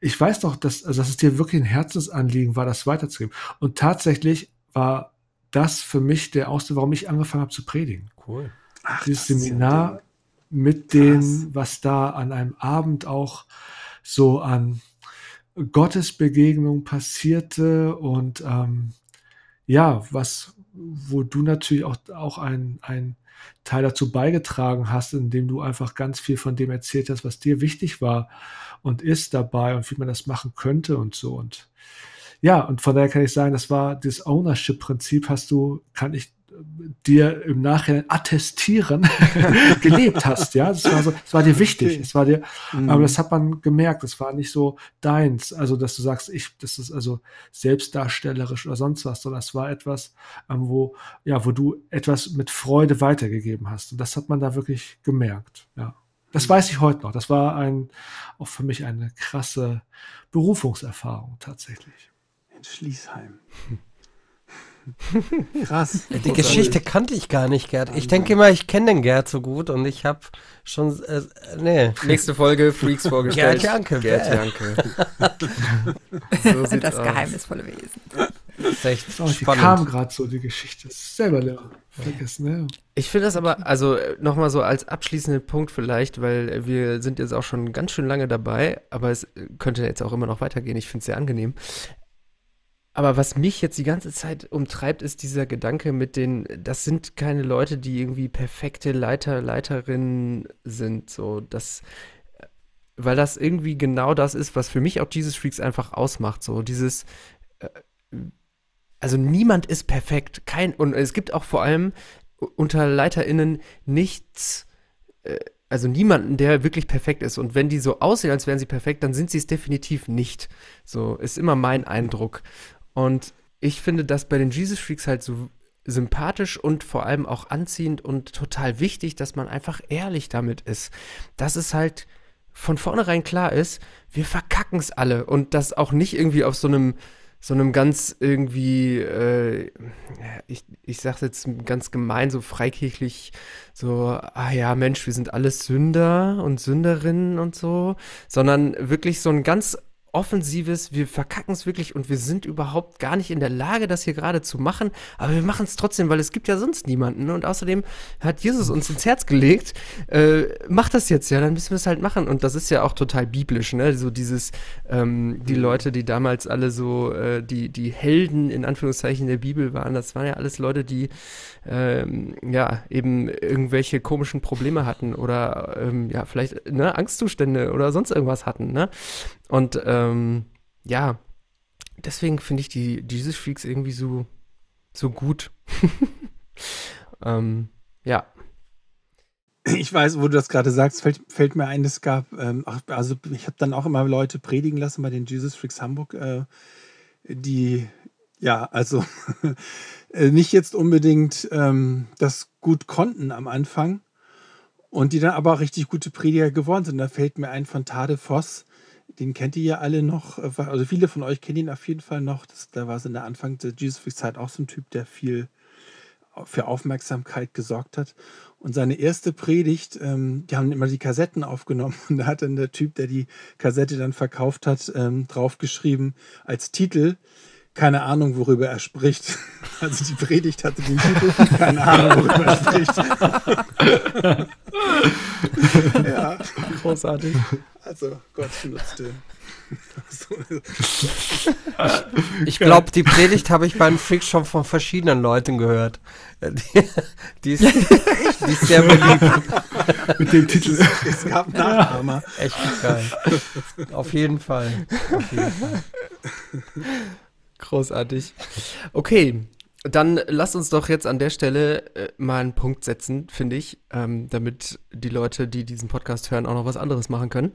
E: ich weiß doch, dass, also dass es dir wirklich ein Herzensanliegen war, das weiterzugeben. Und tatsächlich war das für mich der Auslöser, warum ich angefangen habe zu predigen.
C: Cool.
B: Ach,
E: Dieses Seminar mit dem, was da an einem Abend auch so an Gottesbegegnung passierte und ähm, ja, was, wo du natürlich auch, auch ein, ein Teil dazu beigetragen hast, indem du einfach ganz viel von dem erzählt hast, was dir wichtig war und ist dabei und wie man das machen könnte und so. Und ja, und von daher kann ich sagen, das war das Ownership-Prinzip, hast du, kann ich dir im Nachhinein attestieren, gelebt hast, ja. Das war so, das war dir wichtig.
B: Okay.
E: Es war dir,
B: Mhm.
E: aber das hat man gemerkt, das war nicht so deins, also dass du sagst, ich, das ist also selbstdarstellerisch oder sonst was, sondern es war etwas, ähm, wo, ja, wo du etwas mit Freude weitergegeben hast. Und das hat man da wirklich gemerkt, ja. Das weiß ich heute noch. Das war ein, auch für mich eine krasse Berufungserfahrung tatsächlich.
B: in Schließheim. Krass.
C: Die Geschichte kannte ich gar nicht, Gerd. Ich denke immer, ich kenne den Gerd so gut und ich habe schon, äh, nee.
A: Nächste Folge Freaks vorgestellt.
C: Gerd Janke,
A: Gerd. Janke. so sieht's
D: Das
A: aus.
D: geheimnisvolle Wesen.
C: Das ist echt
E: Oh, die
C: spannend.
E: kam gerade so, die Geschichte. Das ist selber leer. Vergessen, ne?
A: Ich finde das aber, also nochmal so als abschließenden Punkt vielleicht, weil äh, wir sind jetzt auch schon ganz schön lange dabei, aber es äh, könnte jetzt auch immer noch weitergehen. Ich finde es sehr angenehm. Aber was mich jetzt die ganze Zeit umtreibt, ist dieser Gedanke mit den, das sind keine Leute, die irgendwie perfekte Leiter, Leiterinnen sind. So, das, weil das irgendwie genau das ist, was für mich auch Jesus Freaks einfach ausmacht. So, dieses, äh, also niemand ist perfekt. Kein, und es gibt auch vor allem unter LeiterInnen nichts, äh, also niemanden, der wirklich perfekt ist. Und wenn die so aussehen, als wären sie perfekt, dann sind sie es definitiv nicht. So ist immer mein Eindruck. Und ich finde das bei den Jesus Freaks halt so sympathisch und vor allem auch anziehend und total wichtig, dass man einfach ehrlich damit ist. Dass es halt von vornherein klar ist, wir verkacken es alle und das auch nicht irgendwie auf so einem so einem ganz irgendwie, äh, ich, ich sag's jetzt ganz gemein, so freikirchlich, so, ah ja, Mensch, wir sind alles Sünder und Sünderinnen und so, sondern wirklich so ein ganz offensives, wir verkacken es wirklich und wir sind überhaupt gar nicht in der Lage, das hier gerade zu machen, aber wir machen es trotzdem, weil es gibt ja sonst niemanden. Und außerdem hat Jesus uns ins Herz gelegt, äh, mach das jetzt ja, dann müssen wir es halt machen. Und das ist ja auch total biblisch, ne, so dieses, ähm, die mhm. Leute, die damals alle so, äh, die, die Helden in Anführungszeichen der Bibel waren, das waren ja alles Leute, die ähm, ja, eben irgendwelche komischen Probleme hatten oder ähm, ja, vielleicht ne, Angstzustände oder sonst irgendwas hatten, ne? Und ähm, ja, deswegen finde ich die Jesus Freaks irgendwie so, so gut. ähm, ja.
B: Ich weiß, wo du das gerade sagst, fällt, fällt, mir ein, es gab, ähm, also ich habe dann auch immer Leute predigen lassen bei den Jesus Freaks Hamburg, äh, die, ja, also äh, nicht jetzt unbedingt ähm, das gut konnten am Anfang und die dann aber auch richtig gute Prediger geworden sind. Da fällt mir ein von Tade Voss, den kennt ihr ja alle noch. Äh, also viele von euch kennen ihn auf jeden Fall noch. Das, da war es in der Anfang der Jesus Freak Zeit auch so ein Typ, der viel für Aufmerksamkeit gesorgt hat. Und seine erste Predigt, ähm, die haben immer die Kassetten aufgenommen und da hat dann der Typ, der die Kassette dann verkauft hat, ähm, draufgeschrieben als Titel, keine Ahnung, worüber er spricht. Also die Predigt hatte den Titel, keine Ahnung, worüber er spricht.
A: ja. Großartig.
B: Also Gott nutzte.
C: ich glaube, die Predigt habe ich beim Freak schon von verschiedenen Leuten gehört. Die, die, ist, die ist, sehr beliebt.
E: Mit dem Titel.
B: Es gab Nachahmer.
C: Echt geil. Auf jeden Fall. Auf jeden Fall.
A: Großartig. Okay, dann lasst uns doch jetzt an der Stelle äh, mal einen Punkt setzen, finde ich, ähm, damit die Leute, die diesen Podcast hören, auch noch was anderes machen können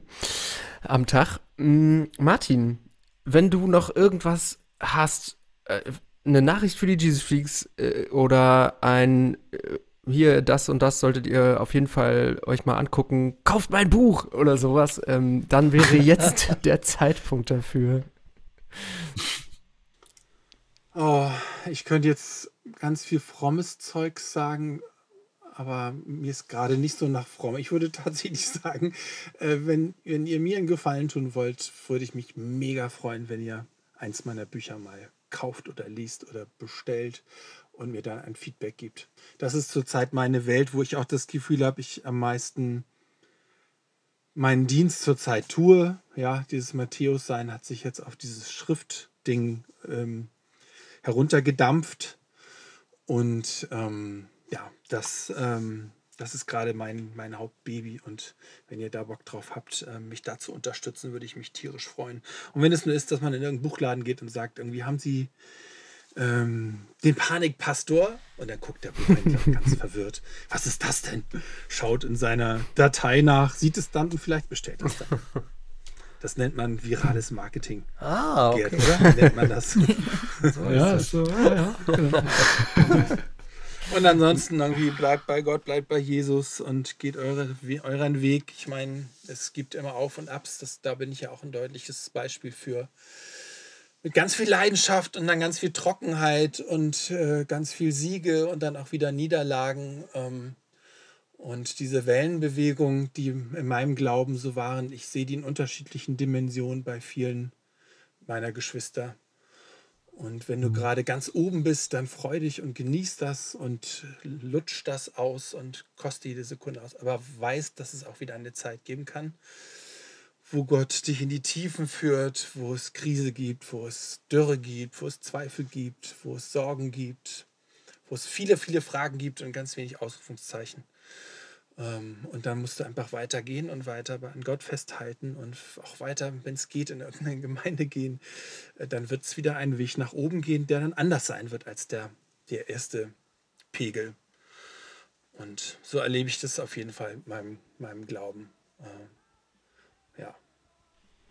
A: am Tag. Mm, Martin, wenn du noch irgendwas hast, äh, eine Nachricht für die Jesus Freaks äh, oder ein äh, hier das und das solltet ihr auf jeden Fall euch mal angucken, kauft mein Buch oder sowas, ähm, dann wäre jetzt der Zeitpunkt dafür.
B: Oh, ich könnte jetzt ganz viel frommes Zeug sagen, aber mir ist gerade nicht so nach fromm. Ich würde tatsächlich sagen, äh, wenn, wenn ihr mir einen Gefallen tun wollt, würde ich mich mega freuen, wenn ihr eins meiner Bücher mal kauft oder liest oder bestellt und mir dann ein Feedback gibt. Das ist zurzeit meine Welt, wo ich auch das Gefühl habe, ich am meisten meinen Dienst zurzeit tue. Ja, dieses Matthäus-Sein hat sich jetzt auf dieses Schriftding ähm, heruntergedampft. Und ähm, ja, das, ähm, das ist gerade mein, mein Hauptbaby. Und wenn ihr da Bock drauf habt, äh, mich da zu unterstützen, würde ich mich tierisch freuen. Und wenn es nur ist, dass man in irgendeinen Buchladen geht und sagt, irgendwie haben sie ähm, den Panikpastor und dann guckt der Buchhändler ganz verwirrt. Was ist das denn? Schaut in seiner Datei nach, sieht es dann und vielleicht bestellt es dann. Das nennt man virales Marketing.
C: Ah, okay.
B: Gerd, oder? Nennt man das.
E: so ja, so, ja, ja. Genau.
B: Und ansonsten irgendwie bleibt bei Gott, bleibt bei Jesus und geht eure, euren Weg. Ich meine, es gibt immer Auf und Abs. Das, da bin ich ja auch ein deutliches Beispiel für. Mit ganz viel Leidenschaft und dann ganz viel Trockenheit und äh, ganz viel Siege und dann auch wieder Niederlagen. Ähm, und diese Wellenbewegungen, die in meinem Glauben so waren, ich sehe die in unterschiedlichen Dimensionen bei vielen meiner Geschwister. Und wenn du mhm. gerade ganz oben bist, dann freu dich und genieß das und lutsch das aus und koste jede Sekunde aus. Aber weiß, dass es auch wieder eine Zeit geben kann, wo Gott dich in die Tiefen führt, wo es Krise gibt, wo es Dürre gibt, wo es Zweifel gibt, wo es Sorgen gibt, wo es viele, viele Fragen gibt und ganz wenig Ausrufungszeichen. Ähm, und dann musst du einfach weitergehen und weiter an Gott festhalten und auch weiter, wenn es geht, in irgendeine Gemeinde gehen. Äh, dann wird es wieder einen Weg nach oben gehen, der dann anders sein wird als der, der erste Pegel. Und so erlebe ich das auf jeden Fall in meinem, meinem Glauben. Äh, ja.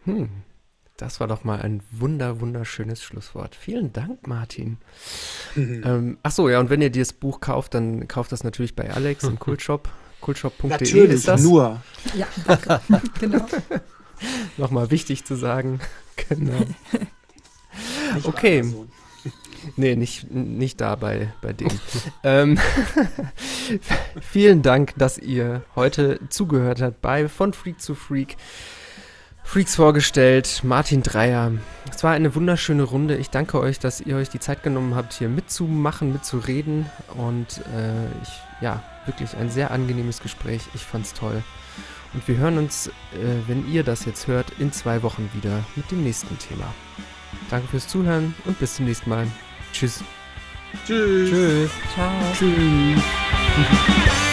A: Hm. Das war doch mal ein wunder, wunderschönes Schlusswort. Vielen Dank, Martin. ähm, ach so, ja, und wenn ihr dieses Buch kauft, dann kauft das natürlich bei Alex im Kultshop. Kultshop.de
B: Natürlich,
A: ist das.
B: nur.
D: Ja, danke. genau.
A: Nochmal wichtig zu sagen. Genau.
B: Nicht
A: Okay. Nee, nicht, nicht da bei, bei dem. ähm, vielen Dank, dass ihr heute zugehört habt bei Von Freak zu Freak. Freaks vorgestellt, Martin Dreier. Es war eine wunderschöne Runde. Ich danke euch, dass ihr euch die Zeit genommen habt, hier mitzumachen, mitzureden. Und äh, ich, ja, wirklich ein sehr angenehmes Gespräch. Ich fand's toll. Und wir hören uns, äh, wenn ihr das jetzt hört, in zwei Wochen wieder mit dem nächsten Thema. Danke fürs Zuhören und bis zum nächsten Mal. Tschüss.
B: Tschüss.
C: Tschüss.
D: Ciao.
A: Tschüss.